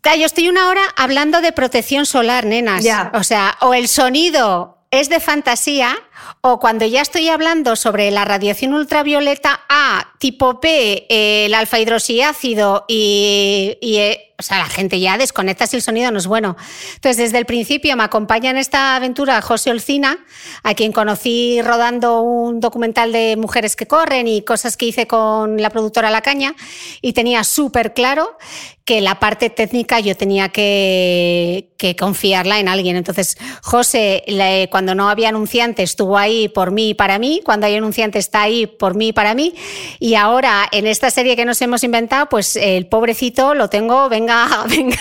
Speaker 2: Claro, Yo estoy una hora hablando de protección solar, nenas.
Speaker 4: Ya.
Speaker 2: O sea, o el sonido es de fantasía, o cuando ya estoy hablando sobre la radiación ultravioleta A, tipo P, eh, el alfa hidroxiácido y, y, eh, o sea, la gente ya desconecta si el sonido no es bueno. Entonces, desde el principio me acompaña en esta aventura José Olcina, a quien conocí rodando un documental de mujeres que corren y cosas que hice con la productora La Caña, y tenía súper claro que la parte técnica yo tenía que, que confiarla en alguien. Entonces, José, cuando no había anunciante, estuvo ahí por mí y para mí, cuando hay anunciante está ahí por mí y para mí, y ahora en esta serie que nos hemos inventado, pues el pobrecito lo tengo, venga, [laughs] venga,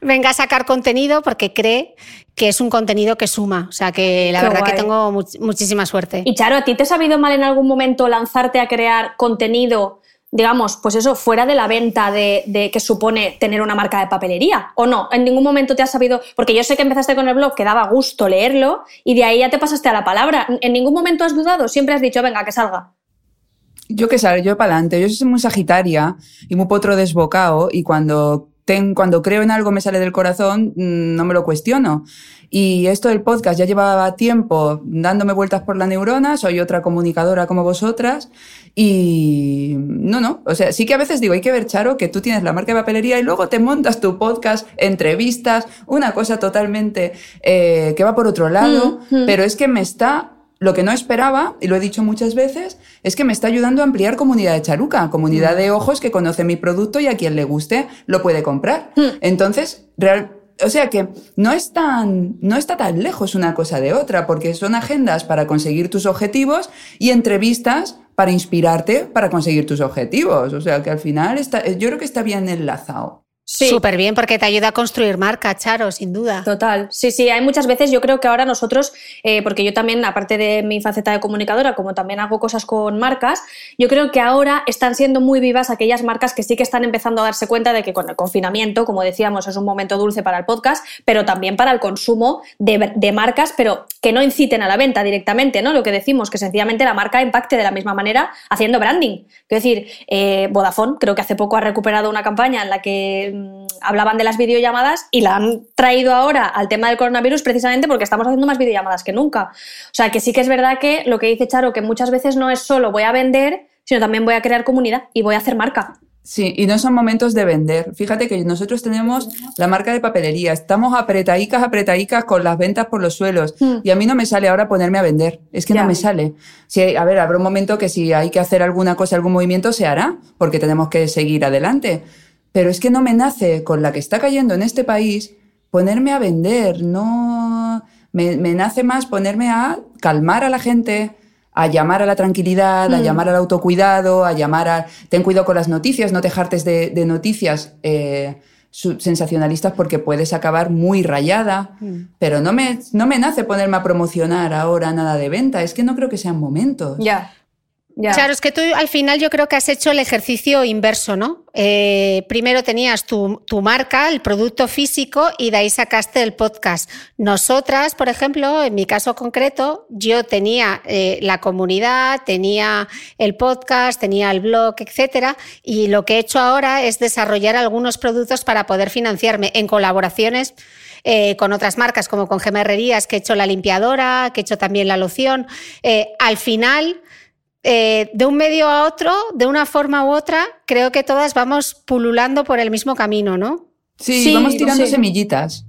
Speaker 2: venga a sacar contenido porque cree que es un contenido que suma. O sea que la
Speaker 4: Qué
Speaker 2: verdad
Speaker 4: guay.
Speaker 2: que tengo much- muchísima suerte.
Speaker 4: Y Charo, ¿a ti te ha sabido mal en algún momento lanzarte a crear contenido digamos, pues eso, fuera de la venta de, de, que supone tener una marca de papelería, ¿o no? En ningún momento te has sabido, porque yo sé que empezaste con el blog, que daba gusto leerlo, y de ahí ya te pasaste a la palabra. En ningún momento has dudado, siempre has dicho, venga, que salga.
Speaker 3: Yo que salga, yo para adelante. Yo soy muy sagitaria y muy potro desbocado, y cuando, ten, cuando creo en algo me sale del corazón, mm, no me lo cuestiono. Y esto del podcast ya llevaba tiempo dándome vueltas por la neurona, soy otra comunicadora como vosotras. Y no, no, o sea, sí que a veces digo, hay que ver, Charo, que tú tienes la marca de papelería y luego te montas tu podcast, entrevistas, una cosa totalmente eh, que va por otro lado,
Speaker 4: Mm, mm.
Speaker 3: pero es que me está lo que no esperaba, y lo he dicho muchas veces, es que me está ayudando a ampliar comunidad de charuca, comunidad de ojos que conoce mi producto y a quien le guste lo puede comprar. Entonces, real, o sea que no es tan, no está tan lejos una cosa de otra, porque son agendas para conseguir tus objetivos y entrevistas para inspirarte para conseguir tus objetivos. O sea que al final está, yo creo que está bien enlazado.
Speaker 4: Sí.
Speaker 2: Súper bien, porque te ayuda a construir marca, Charo, sin duda.
Speaker 4: Total, sí, sí, hay muchas veces, yo creo que ahora nosotros, eh, porque yo también, aparte de mi faceta de comunicadora, como también hago cosas con marcas, yo creo que ahora están siendo muy vivas aquellas marcas que sí que están empezando a darse cuenta de que con el confinamiento, como decíamos, es un momento dulce para el podcast, pero también para el consumo de, de marcas, pero que no inciten a la venta directamente, ¿no? Lo que decimos, que sencillamente la marca impacte de la misma manera haciendo branding. Quiero decir, eh, Vodafone creo que hace poco ha recuperado una campaña en la que hablaban de las videollamadas y la han traído ahora al tema del coronavirus precisamente porque estamos haciendo más videollamadas que nunca. O sea, que sí que es verdad que lo que dice Charo, que muchas veces no es solo voy a vender, sino también voy a crear comunidad y voy a hacer marca.
Speaker 3: Sí, y no son momentos de vender. Fíjate que nosotros tenemos la marca de papelería, estamos apretadicas, apretadicas con las ventas por los suelos.
Speaker 4: Hmm.
Speaker 3: Y a mí no me sale ahora ponerme a vender. Es que
Speaker 4: Ya.
Speaker 3: no me sale. Si, a ver, habrá un momento que si hay que hacer alguna cosa, algún movimiento, se hará, porque tenemos que seguir adelante. Pero es que no me nace, con la que está cayendo en este país, ponerme a vender. No. Me, me nace más ponerme a calmar a la gente, a llamar a la tranquilidad, a
Speaker 4: Mm.
Speaker 3: llamar al autocuidado, a llamar a ten cuidado con las noticias, no te jartes de, de noticias eh, sensacionalistas porque puedes acabar muy rayada. Pero no me, no me nace ponerme a promocionar ahora nada de venta, es que no creo que sean momentos.
Speaker 4: Ya. Ya.
Speaker 2: Claro, es que tú al final yo creo que has hecho el ejercicio inverso, ¿no? Eh, primero tenías tu, marca, el producto físico, y de ahí sacaste el podcast. Nosotras, por ejemplo, en mi caso concreto, yo tenía eh, la comunidad, tenía el podcast, tenía el blog, etcétera, y lo que he hecho ahora es desarrollar algunos productos para poder financiarme en colaboraciones. Eh, con otras marcas como con Gemerrerías, que he hecho la limpiadora, que he hecho también la loción. Al final, eh, de un medio a otro, de una forma u otra, creo que todas vamos pululando por el mismo camino, ¿no?
Speaker 3: Sí,
Speaker 4: Sí,
Speaker 3: vamos tirando
Speaker 4: sí.
Speaker 3: semillitas.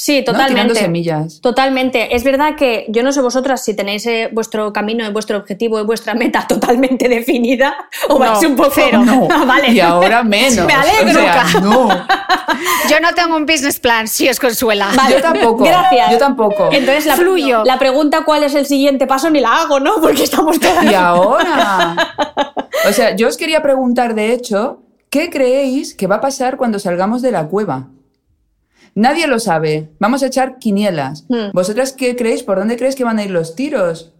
Speaker 4: Sí,
Speaker 3: ¿no?
Speaker 4: totalmente.
Speaker 3: Tirando semillas.
Speaker 4: Totalmente. Es verdad que yo no sé vosotras si tenéis eh, vuestro camino, y vuestro objetivo y vuestra [laughs] meta totalmente definida o
Speaker 2: No,
Speaker 4: vais un poco.
Speaker 2: cero. [laughs]
Speaker 3: No,
Speaker 4: Ah, vale.
Speaker 3: y ahora [laughs] menos.
Speaker 4: Me alegro.
Speaker 3: O sea, no.
Speaker 2: Yo no tengo un business plan, si os consuela.
Speaker 4: Vale,
Speaker 3: Yo tampoco.
Speaker 4: Gracias.
Speaker 3: Yo tampoco.
Speaker 4: Entonces la,
Speaker 2: Fluyo.
Speaker 4: la pregunta cuál es el siguiente paso ni la hago, ¿no? Porque estamos todas.
Speaker 3: Y ahora. O sea, yo os quería preguntar, de hecho, ¿qué creéis que va a pasar cuando salgamos de la cueva? Nadie lo sabe. Vamos a echar quinielas.
Speaker 4: Hmm.
Speaker 3: ¿Vosotras qué creéis? ¿Por dónde creéis que van a ir los tiros?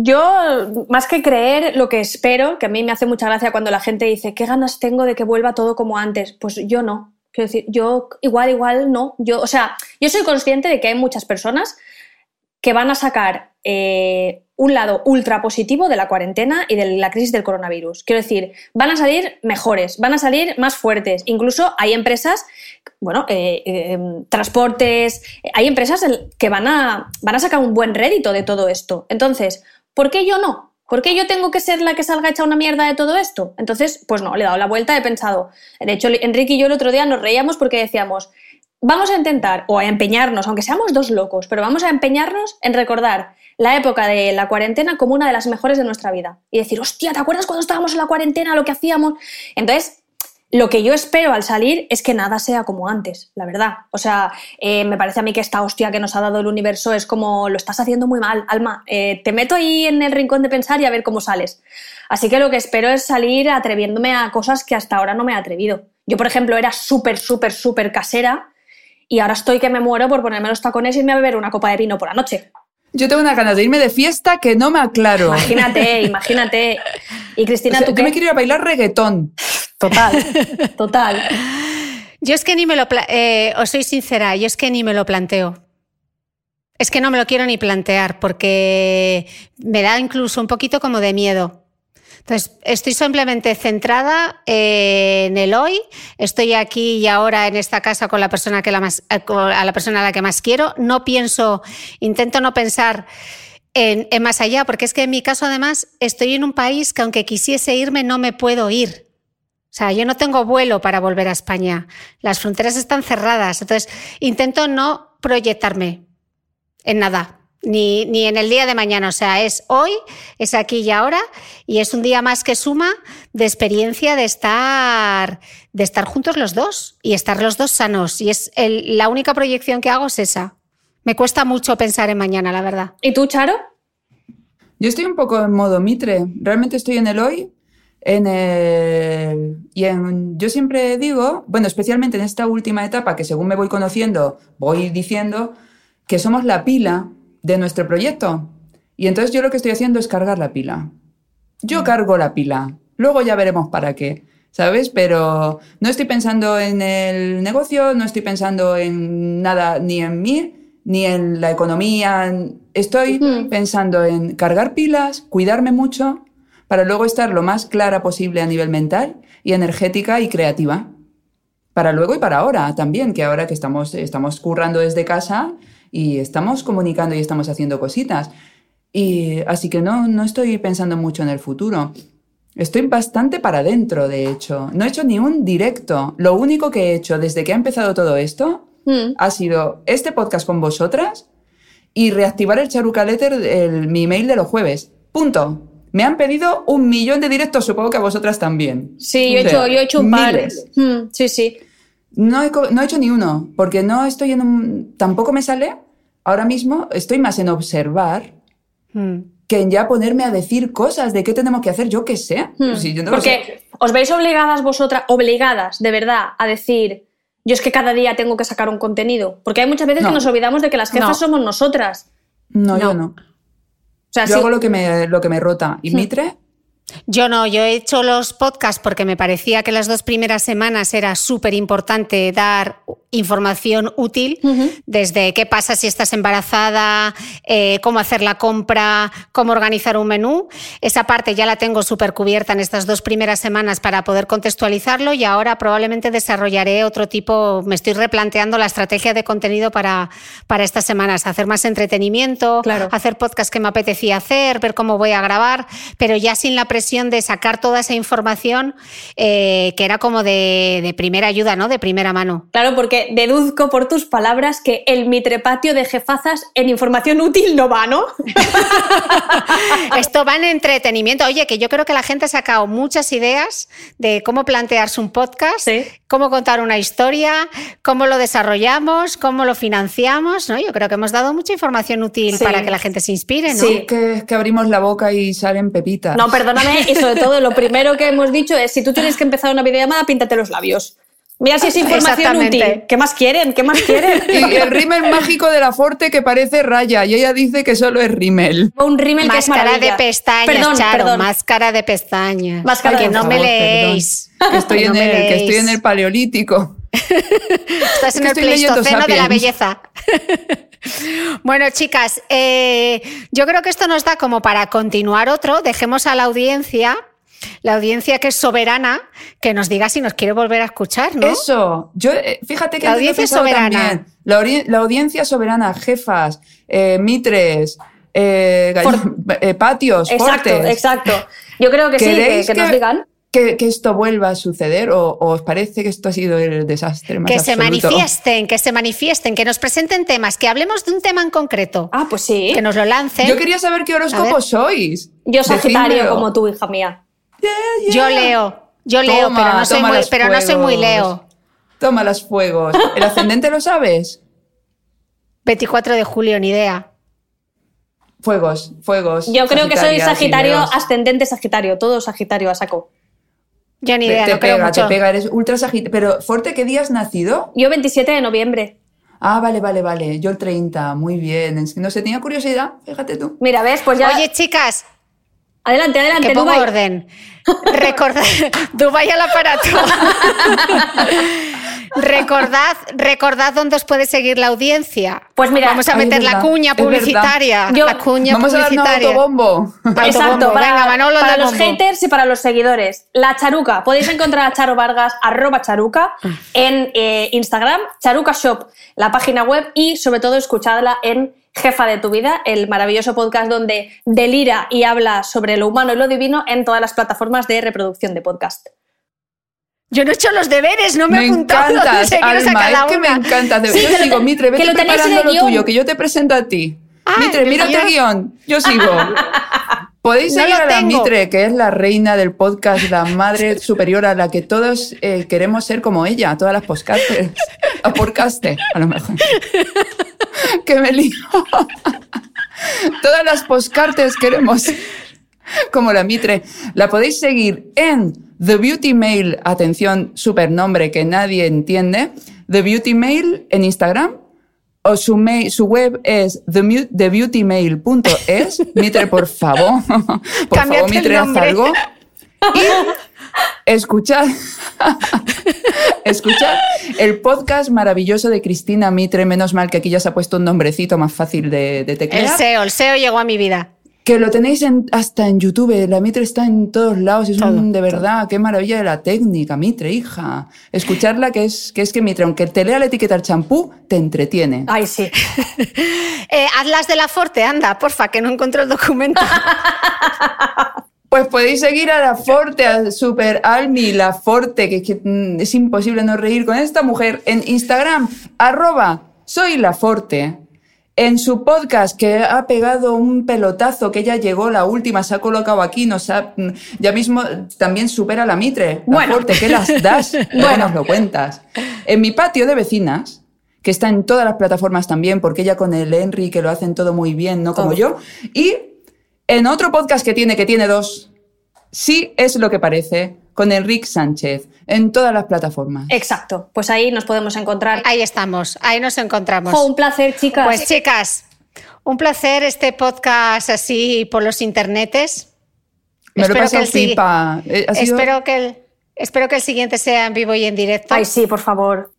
Speaker 4: Yo, más que creer, lo que espero, que a mí me hace mucha gracia cuando la gente dice, ¿qué ganas tengo de que vuelva todo como antes? Pues yo no. Quiero decir, yo igual, igual no. Yo, o sea, yo soy consciente de que hay muchas personas que van a sacar eh, un lado ultra positivo de la cuarentena y de la crisis del coronavirus. Quiero decir, van a salir mejores, van a salir más fuertes. Incluso hay empresas, bueno, eh, eh, transportes, eh, hay empresas que van a, van a sacar un buen rédito de todo esto. Entonces, ¿por qué yo no? ¿Por qué yo tengo que ser la que salga hecha una mierda de todo esto? Entonces, pues no, le he dado la vuelta, he pensado. De hecho, Enrique y yo el otro día nos reíamos porque decíamos, vamos a intentar, o a empeñarnos, aunque seamos dos locos, pero vamos a empeñarnos en recordar la época de la cuarentena como una de las mejores de nuestra vida. Y decir, hostia, ¿te acuerdas cuando estábamos en la cuarentena, lo que hacíamos? Entonces, lo que yo espero al salir es que nada sea como antes, la verdad. O sea, eh, me parece a mí que esta hostia que nos ha dado el universo es como, lo estás haciendo muy mal, Alma. Eh, te meto ahí en el rincón de pensar y a ver cómo sales. Así que lo que espero es salir atreviéndome a cosas que hasta ahora no me he atrevido. Yo, por ejemplo, era súper, súper, súper casera y ahora estoy que me muero por ponerme los tacones y irme a beber una copa de vino por la noche.
Speaker 3: Yo tengo una ganas de irme de fiesta que no me aclaro.
Speaker 4: Imagínate, [laughs] imagínate. Y
Speaker 3: O
Speaker 4: Cristina,
Speaker 3: sea,
Speaker 4: ¿tú
Speaker 3: yo
Speaker 4: qué?
Speaker 3: me quiero ir a bailar reggaetón.
Speaker 4: Total, [laughs] total.
Speaker 2: Yo es que ni me lo... eh, os soy sincera, yo es que ni me lo planteo. Es que no me lo quiero ni plantear porque me da incluso un poquito como de miedo. Entonces, estoy simplemente centrada eh, en el hoy. Estoy aquí y ahora en esta casa con la persona que la más, eh, a la persona a la que más quiero. No pienso, intento no pensar en, en más allá, porque es que en mi caso, además, estoy en un país que aunque quisiese irme, no me puedo ir. O sea, yo no tengo vuelo para volver a España. Las fronteras están cerradas. Entonces, intento no proyectarme en nada, ni, ni en el día de mañana. O sea, es hoy, es aquí y ahora, y es un día más que suma de experiencia de estar, de estar juntos los dos y estar los dos sanos. Y es el- la única proyección que hago es esa. Me cuesta mucho pensar en mañana, la verdad.
Speaker 4: ¿Y tú, Charo?
Speaker 3: Yo estoy un poco en modo mitre. Realmente estoy en el hoy. En el, y en, yo siempre digo, bueno, especialmente en esta última etapa, que según me voy conociendo, voy diciendo que somos la pila de nuestro proyecto. Y entonces yo lo que estoy haciendo es cargar la pila. Yo cargo la pila. Luego ya veremos para qué, ¿sabes? Pero no estoy pensando en el negocio, no estoy pensando en nada, ni en mí, ni en la economía. Estoy pensando en cargar pilas, cuidarme mucho, para luego estar lo más clara posible a nivel mental y energética y creativa. Para luego y para ahora también, que ahora que estamos, estamos currando desde casa y estamos comunicando y estamos haciendo cositas. Y así que no, no estoy pensando mucho en el futuro. Estoy bastante para adentro, de hecho. No he hecho ni un directo. Lo único que he hecho desde que ha empezado todo esto
Speaker 4: Mm.
Speaker 3: ha sido este podcast con vosotras y reactivar el Charuca Letter, el- mi email de los jueves. Punto. Me han pedido un millón de directos, supongo que a vosotras también.
Speaker 4: Sí, yo he
Speaker 3: O sea,
Speaker 4: hecho, yo he hecho un par.
Speaker 3: miles.
Speaker 4: Mm, sí, sí.
Speaker 3: No he, no he hecho ni uno, porque no estoy en un... Tampoco me sale. Ahora mismo estoy más en observar
Speaker 2: Mm.
Speaker 3: que en ya ponerme a decir cosas de qué tenemos que hacer, yo qué sé.
Speaker 4: Mm.
Speaker 3: Si yo no lo sé.
Speaker 4: Porque os veis obligadas vosotras, obligadas, de verdad, a decir, yo es que cada día tengo que sacar un contenido. Porque hay muchas veces
Speaker 3: No.
Speaker 4: que nos olvidamos de que las jefas
Speaker 2: No.
Speaker 4: somos nosotras.
Speaker 3: No, yo
Speaker 2: No.
Speaker 4: O sea,
Speaker 3: Yo hago lo que me, lo que me rota. ¿Y Mitre?
Speaker 2: Yo no, yo he hecho los podcasts porque me parecía que las dos primeras semanas era súper importante dar información útil, desde qué pasa si estás embarazada, eh, cómo hacer la compra, cómo organizar un menú. Esa parte ya la tengo súper cubierta en estas dos primeras semanas para poder contextualizarlo y ahora probablemente desarrollaré otro tipo, me estoy replanteando la estrategia de contenido para, para estas semanas, hacer más entretenimiento,
Speaker 4: Claro.
Speaker 2: hacer podcast que me apetecía hacer, ver cómo voy a grabar, pero ya sin la presión de sacar toda esa información eh, que era como de, de primera ayuda, ¿no? De primera mano.
Speaker 4: Claro, porque deduzco por tus palabras que el mitrepatio de jefazas en información útil no va, ¿no? [laughs]
Speaker 2: Esto va en entretenimiento. Oye, que yo creo que la gente ha sacado muchas ideas de cómo plantearse un podcast,
Speaker 4: Sí.
Speaker 2: cómo contar una historia, cómo lo desarrollamos, cómo lo financiamos, ¿no? Yo creo que hemos dado mucha información útil
Speaker 4: Sí.
Speaker 2: para que la gente se inspire, ¿no?
Speaker 4: Sí.
Speaker 3: Que, que abrimos la boca y salen pepitas.
Speaker 4: No, perdóname, y sobre todo lo primero que hemos dicho es, si tú tienes que empezar una videollamada, píntate los labios. Mira si es información útil. ¿Qué más quieren? ¿Qué más quieren? [laughs]
Speaker 3: Y el rímel mágico de la Forte que parece raya y ella dice que solo es rímel.
Speaker 4: Un rímel que es
Speaker 2: Máscara de pestañas,
Speaker 4: Perdón,
Speaker 2: Charo,
Speaker 4: perdón.
Speaker 2: máscara de pestañas.
Speaker 4: Máscara
Speaker 2: que
Speaker 4: de
Speaker 2: no me leéis.
Speaker 3: Que estoy,
Speaker 2: No
Speaker 3: en
Speaker 2: me
Speaker 3: el, que estoy en el paleolítico. [laughs]
Speaker 2: Estás en
Speaker 3: que
Speaker 2: el pleistoceno de la belleza. Bueno, chicas, eh, yo creo que esto nos da como para continuar otro. Dejemos a la audiencia, la audiencia que es soberana, que nos diga si nos quiere volver a escuchar, ¿no?
Speaker 3: Eso, yo, eh, fíjate que
Speaker 2: La audiencia soberana.
Speaker 3: La, audiencia soberana, jefas, eh, mitres, gall- [laughs] patios,
Speaker 4: Exacto,
Speaker 3: fortes.
Speaker 4: exacto. Yo creo que sí, que,
Speaker 3: ¿Queréis
Speaker 4: que nos digan.
Speaker 3: Que- que esto vuelva a suceder o, o os parece que esto ha sido el desastre más
Speaker 2: Que se manifiesten, que se manifiesten, que nos presenten temas, que hablemos de un tema en concreto,
Speaker 4: Ah, pues sí.
Speaker 2: que nos lo lancen.
Speaker 3: Yo quería saber qué horóscopo sois.
Speaker 4: Yo Sagitario
Speaker 3: Decídmelo.
Speaker 4: como tú, hija mía.
Speaker 3: Yeah, yeah.
Speaker 2: Yo leo, yo leo,
Speaker 3: Toma,
Speaker 2: pero no soy muy, pero no soy muy leo.
Speaker 3: Toma los fuegos. ¿El [laughs] ascendente lo sabes?
Speaker 2: 24 de julio, ni idea.
Speaker 3: Fuegos, fuegos.
Speaker 4: Yo creo que soy Sagitario, ascendente Sagitario, todo Sagitario a saco.
Speaker 2: Yo ni idea,
Speaker 3: te
Speaker 2: no creo
Speaker 3: pega,
Speaker 2: mucho.
Speaker 3: te pega, eres ultra sagitario. Pero, Forte, ¿qué día has nacido?
Speaker 4: Yo 27 de noviembre.
Speaker 3: Ah, vale, vale, vale. Yo el 30, muy bien. No sé, tenía curiosidad, fíjate tú.
Speaker 4: Mira, ves, pues ya.
Speaker 2: Oye, chicas,
Speaker 4: adelante, adelante,
Speaker 2: que pongo
Speaker 4: Dubái.
Speaker 2: orden. [laughs] Recordad, [laughs] Dubái al aparato. [laughs] recordad, recordad dónde os puede seguir la audiencia.
Speaker 4: Pues mira,
Speaker 2: vamos a meter la cuña publicitaria.
Speaker 4: Yo-
Speaker 2: la cuña
Speaker 3: Vamos a
Speaker 2: publicitaria.
Speaker 3: autobombo.
Speaker 4: Exacto, para,
Speaker 2: Venga, Manolo,
Speaker 4: para los
Speaker 2: bombo.
Speaker 4: haters y para los seguidores. La Charuca. Podéis encontrar a Charo Vargas, arroba Charuca, en eh, Instagram, Charuca Shop, la página web, y sobre todo escuchadla en Jefa de tu Vida, el maravilloso podcast donde delira y habla sobre lo humano y lo divino en todas las plataformas de reproducción de podcast.
Speaker 2: Yo no he hecho los deberes, no me,
Speaker 3: Me
Speaker 2: he apuntado
Speaker 3: encantas,
Speaker 2: a
Speaker 3: Alma, es que me encanta.
Speaker 4: Sí,
Speaker 3: yo sigo, Mitre,
Speaker 4: que
Speaker 3: vete preparando lo tuyo, que yo te presento a ti.
Speaker 2: Ah,
Speaker 3: Mitre, mírate guion. yo sigo. Podéis [laughs] seguir a la. Mitre, que es la reina del podcast, la madre [laughs] superior a la que todos eh, queremos ser como ella, todas las podcasters. O podcasters, a lo mejor. [laughs] que me lío. todas las podcasters queremos ser como la Mitre. La podéis seguir en The Beauty Mail, atención, super nombre que nadie entiende, The Beauty Mail en Instagram, o su, mail, su web es thebeautymail.es. [laughs] Mitre, por favor, [laughs] por
Speaker 2: Cámbiate
Speaker 3: favor,
Speaker 2: el
Speaker 3: Mitre, haz algo. Y [laughs] escuchad, escuchad el podcast maravilloso de Cristina Mitre, menos mal que aquí ya se ha puesto un nombrecito más fácil de, de
Speaker 2: El
Speaker 3: teclear.
Speaker 2: SEO, el SEO llegó a mi vida.
Speaker 3: Que lo tenéis en- hasta en YouTube. La Mitre está en todos lados. Es
Speaker 2: Todo,
Speaker 3: un, de verdad, qué maravilla de la técnica, Mitre, hija. Escucharla, que es que, es que Mitre, aunque te lea la etiqueta del champú, te entretiene.
Speaker 4: Ay, sí. [laughs]
Speaker 2: Eh, hazlas de la Forte, anda, porfa, que no encuentro el documento. [laughs]
Speaker 3: Pues podéis seguir a la Forte, a Super Almi, la Forte, que, que, mm, es imposible no reír con esta mujer, en Instagram, arroba soy la Forte. En su podcast, que ha pegado un pelotazo, que ya llegó la última, se ha colocado aquí, nos ha, mm, ya mismo también supera la Mitre.
Speaker 4: Bueno.
Speaker 3: Forte, ¿qué las das? [laughs] Bueno, nos lo cuentas. En mi patio de vecinas, que está en todas las plataformas también, porque ella con el Henry, que lo hacen todo muy bien, no como
Speaker 4: Todo.
Speaker 3: yo. Y en otro podcast que tiene, que tiene dos, sí es lo que parece, con Enrique Sánchez, en todas las plataformas.
Speaker 4: Exacto. Pues ahí nos podemos encontrar.
Speaker 2: Ahí estamos, ahí nos encontramos.
Speaker 4: Un placer, chicas.
Speaker 2: Pues chicas, un placer este podcast así por los internetes.
Speaker 3: Me lo
Speaker 2: Espero que el
Speaker 3: pipa. Eh, ha sido-
Speaker 2: Espero que, el, espero que el siguiente sea en vivo y en directo.
Speaker 4: Ay, sí, por favor.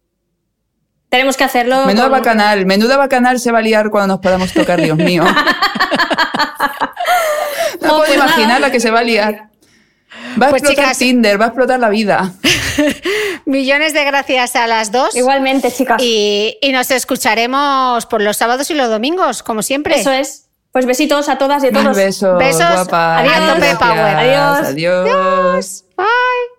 Speaker 4: Tenemos que hacerlo.
Speaker 3: Menuda
Speaker 4: con-
Speaker 3: bacanal, menuda bacanal se va a liar cuando nos podamos tocar, Dios mío. [laughs] no puedo
Speaker 4: pues nada.
Speaker 3: imaginar la que se va a liar. Va a
Speaker 2: Pues,
Speaker 3: explotar
Speaker 2: chicas-
Speaker 3: Tinder, va a explotar la vida. [laughs]
Speaker 2: Millones de gracias a las dos.
Speaker 4: Igualmente, chicas.
Speaker 2: Y, y nos escucharemos por los sábados y los domingos, como siempre.
Speaker 4: Eso es. Pues besitos a todas y a todos.
Speaker 3: besos,
Speaker 2: Besos.
Speaker 3: guapa.
Speaker 4: Adiós.
Speaker 2: A tope, Power.
Speaker 4: Adiós.
Speaker 3: Adiós.
Speaker 2: Bye.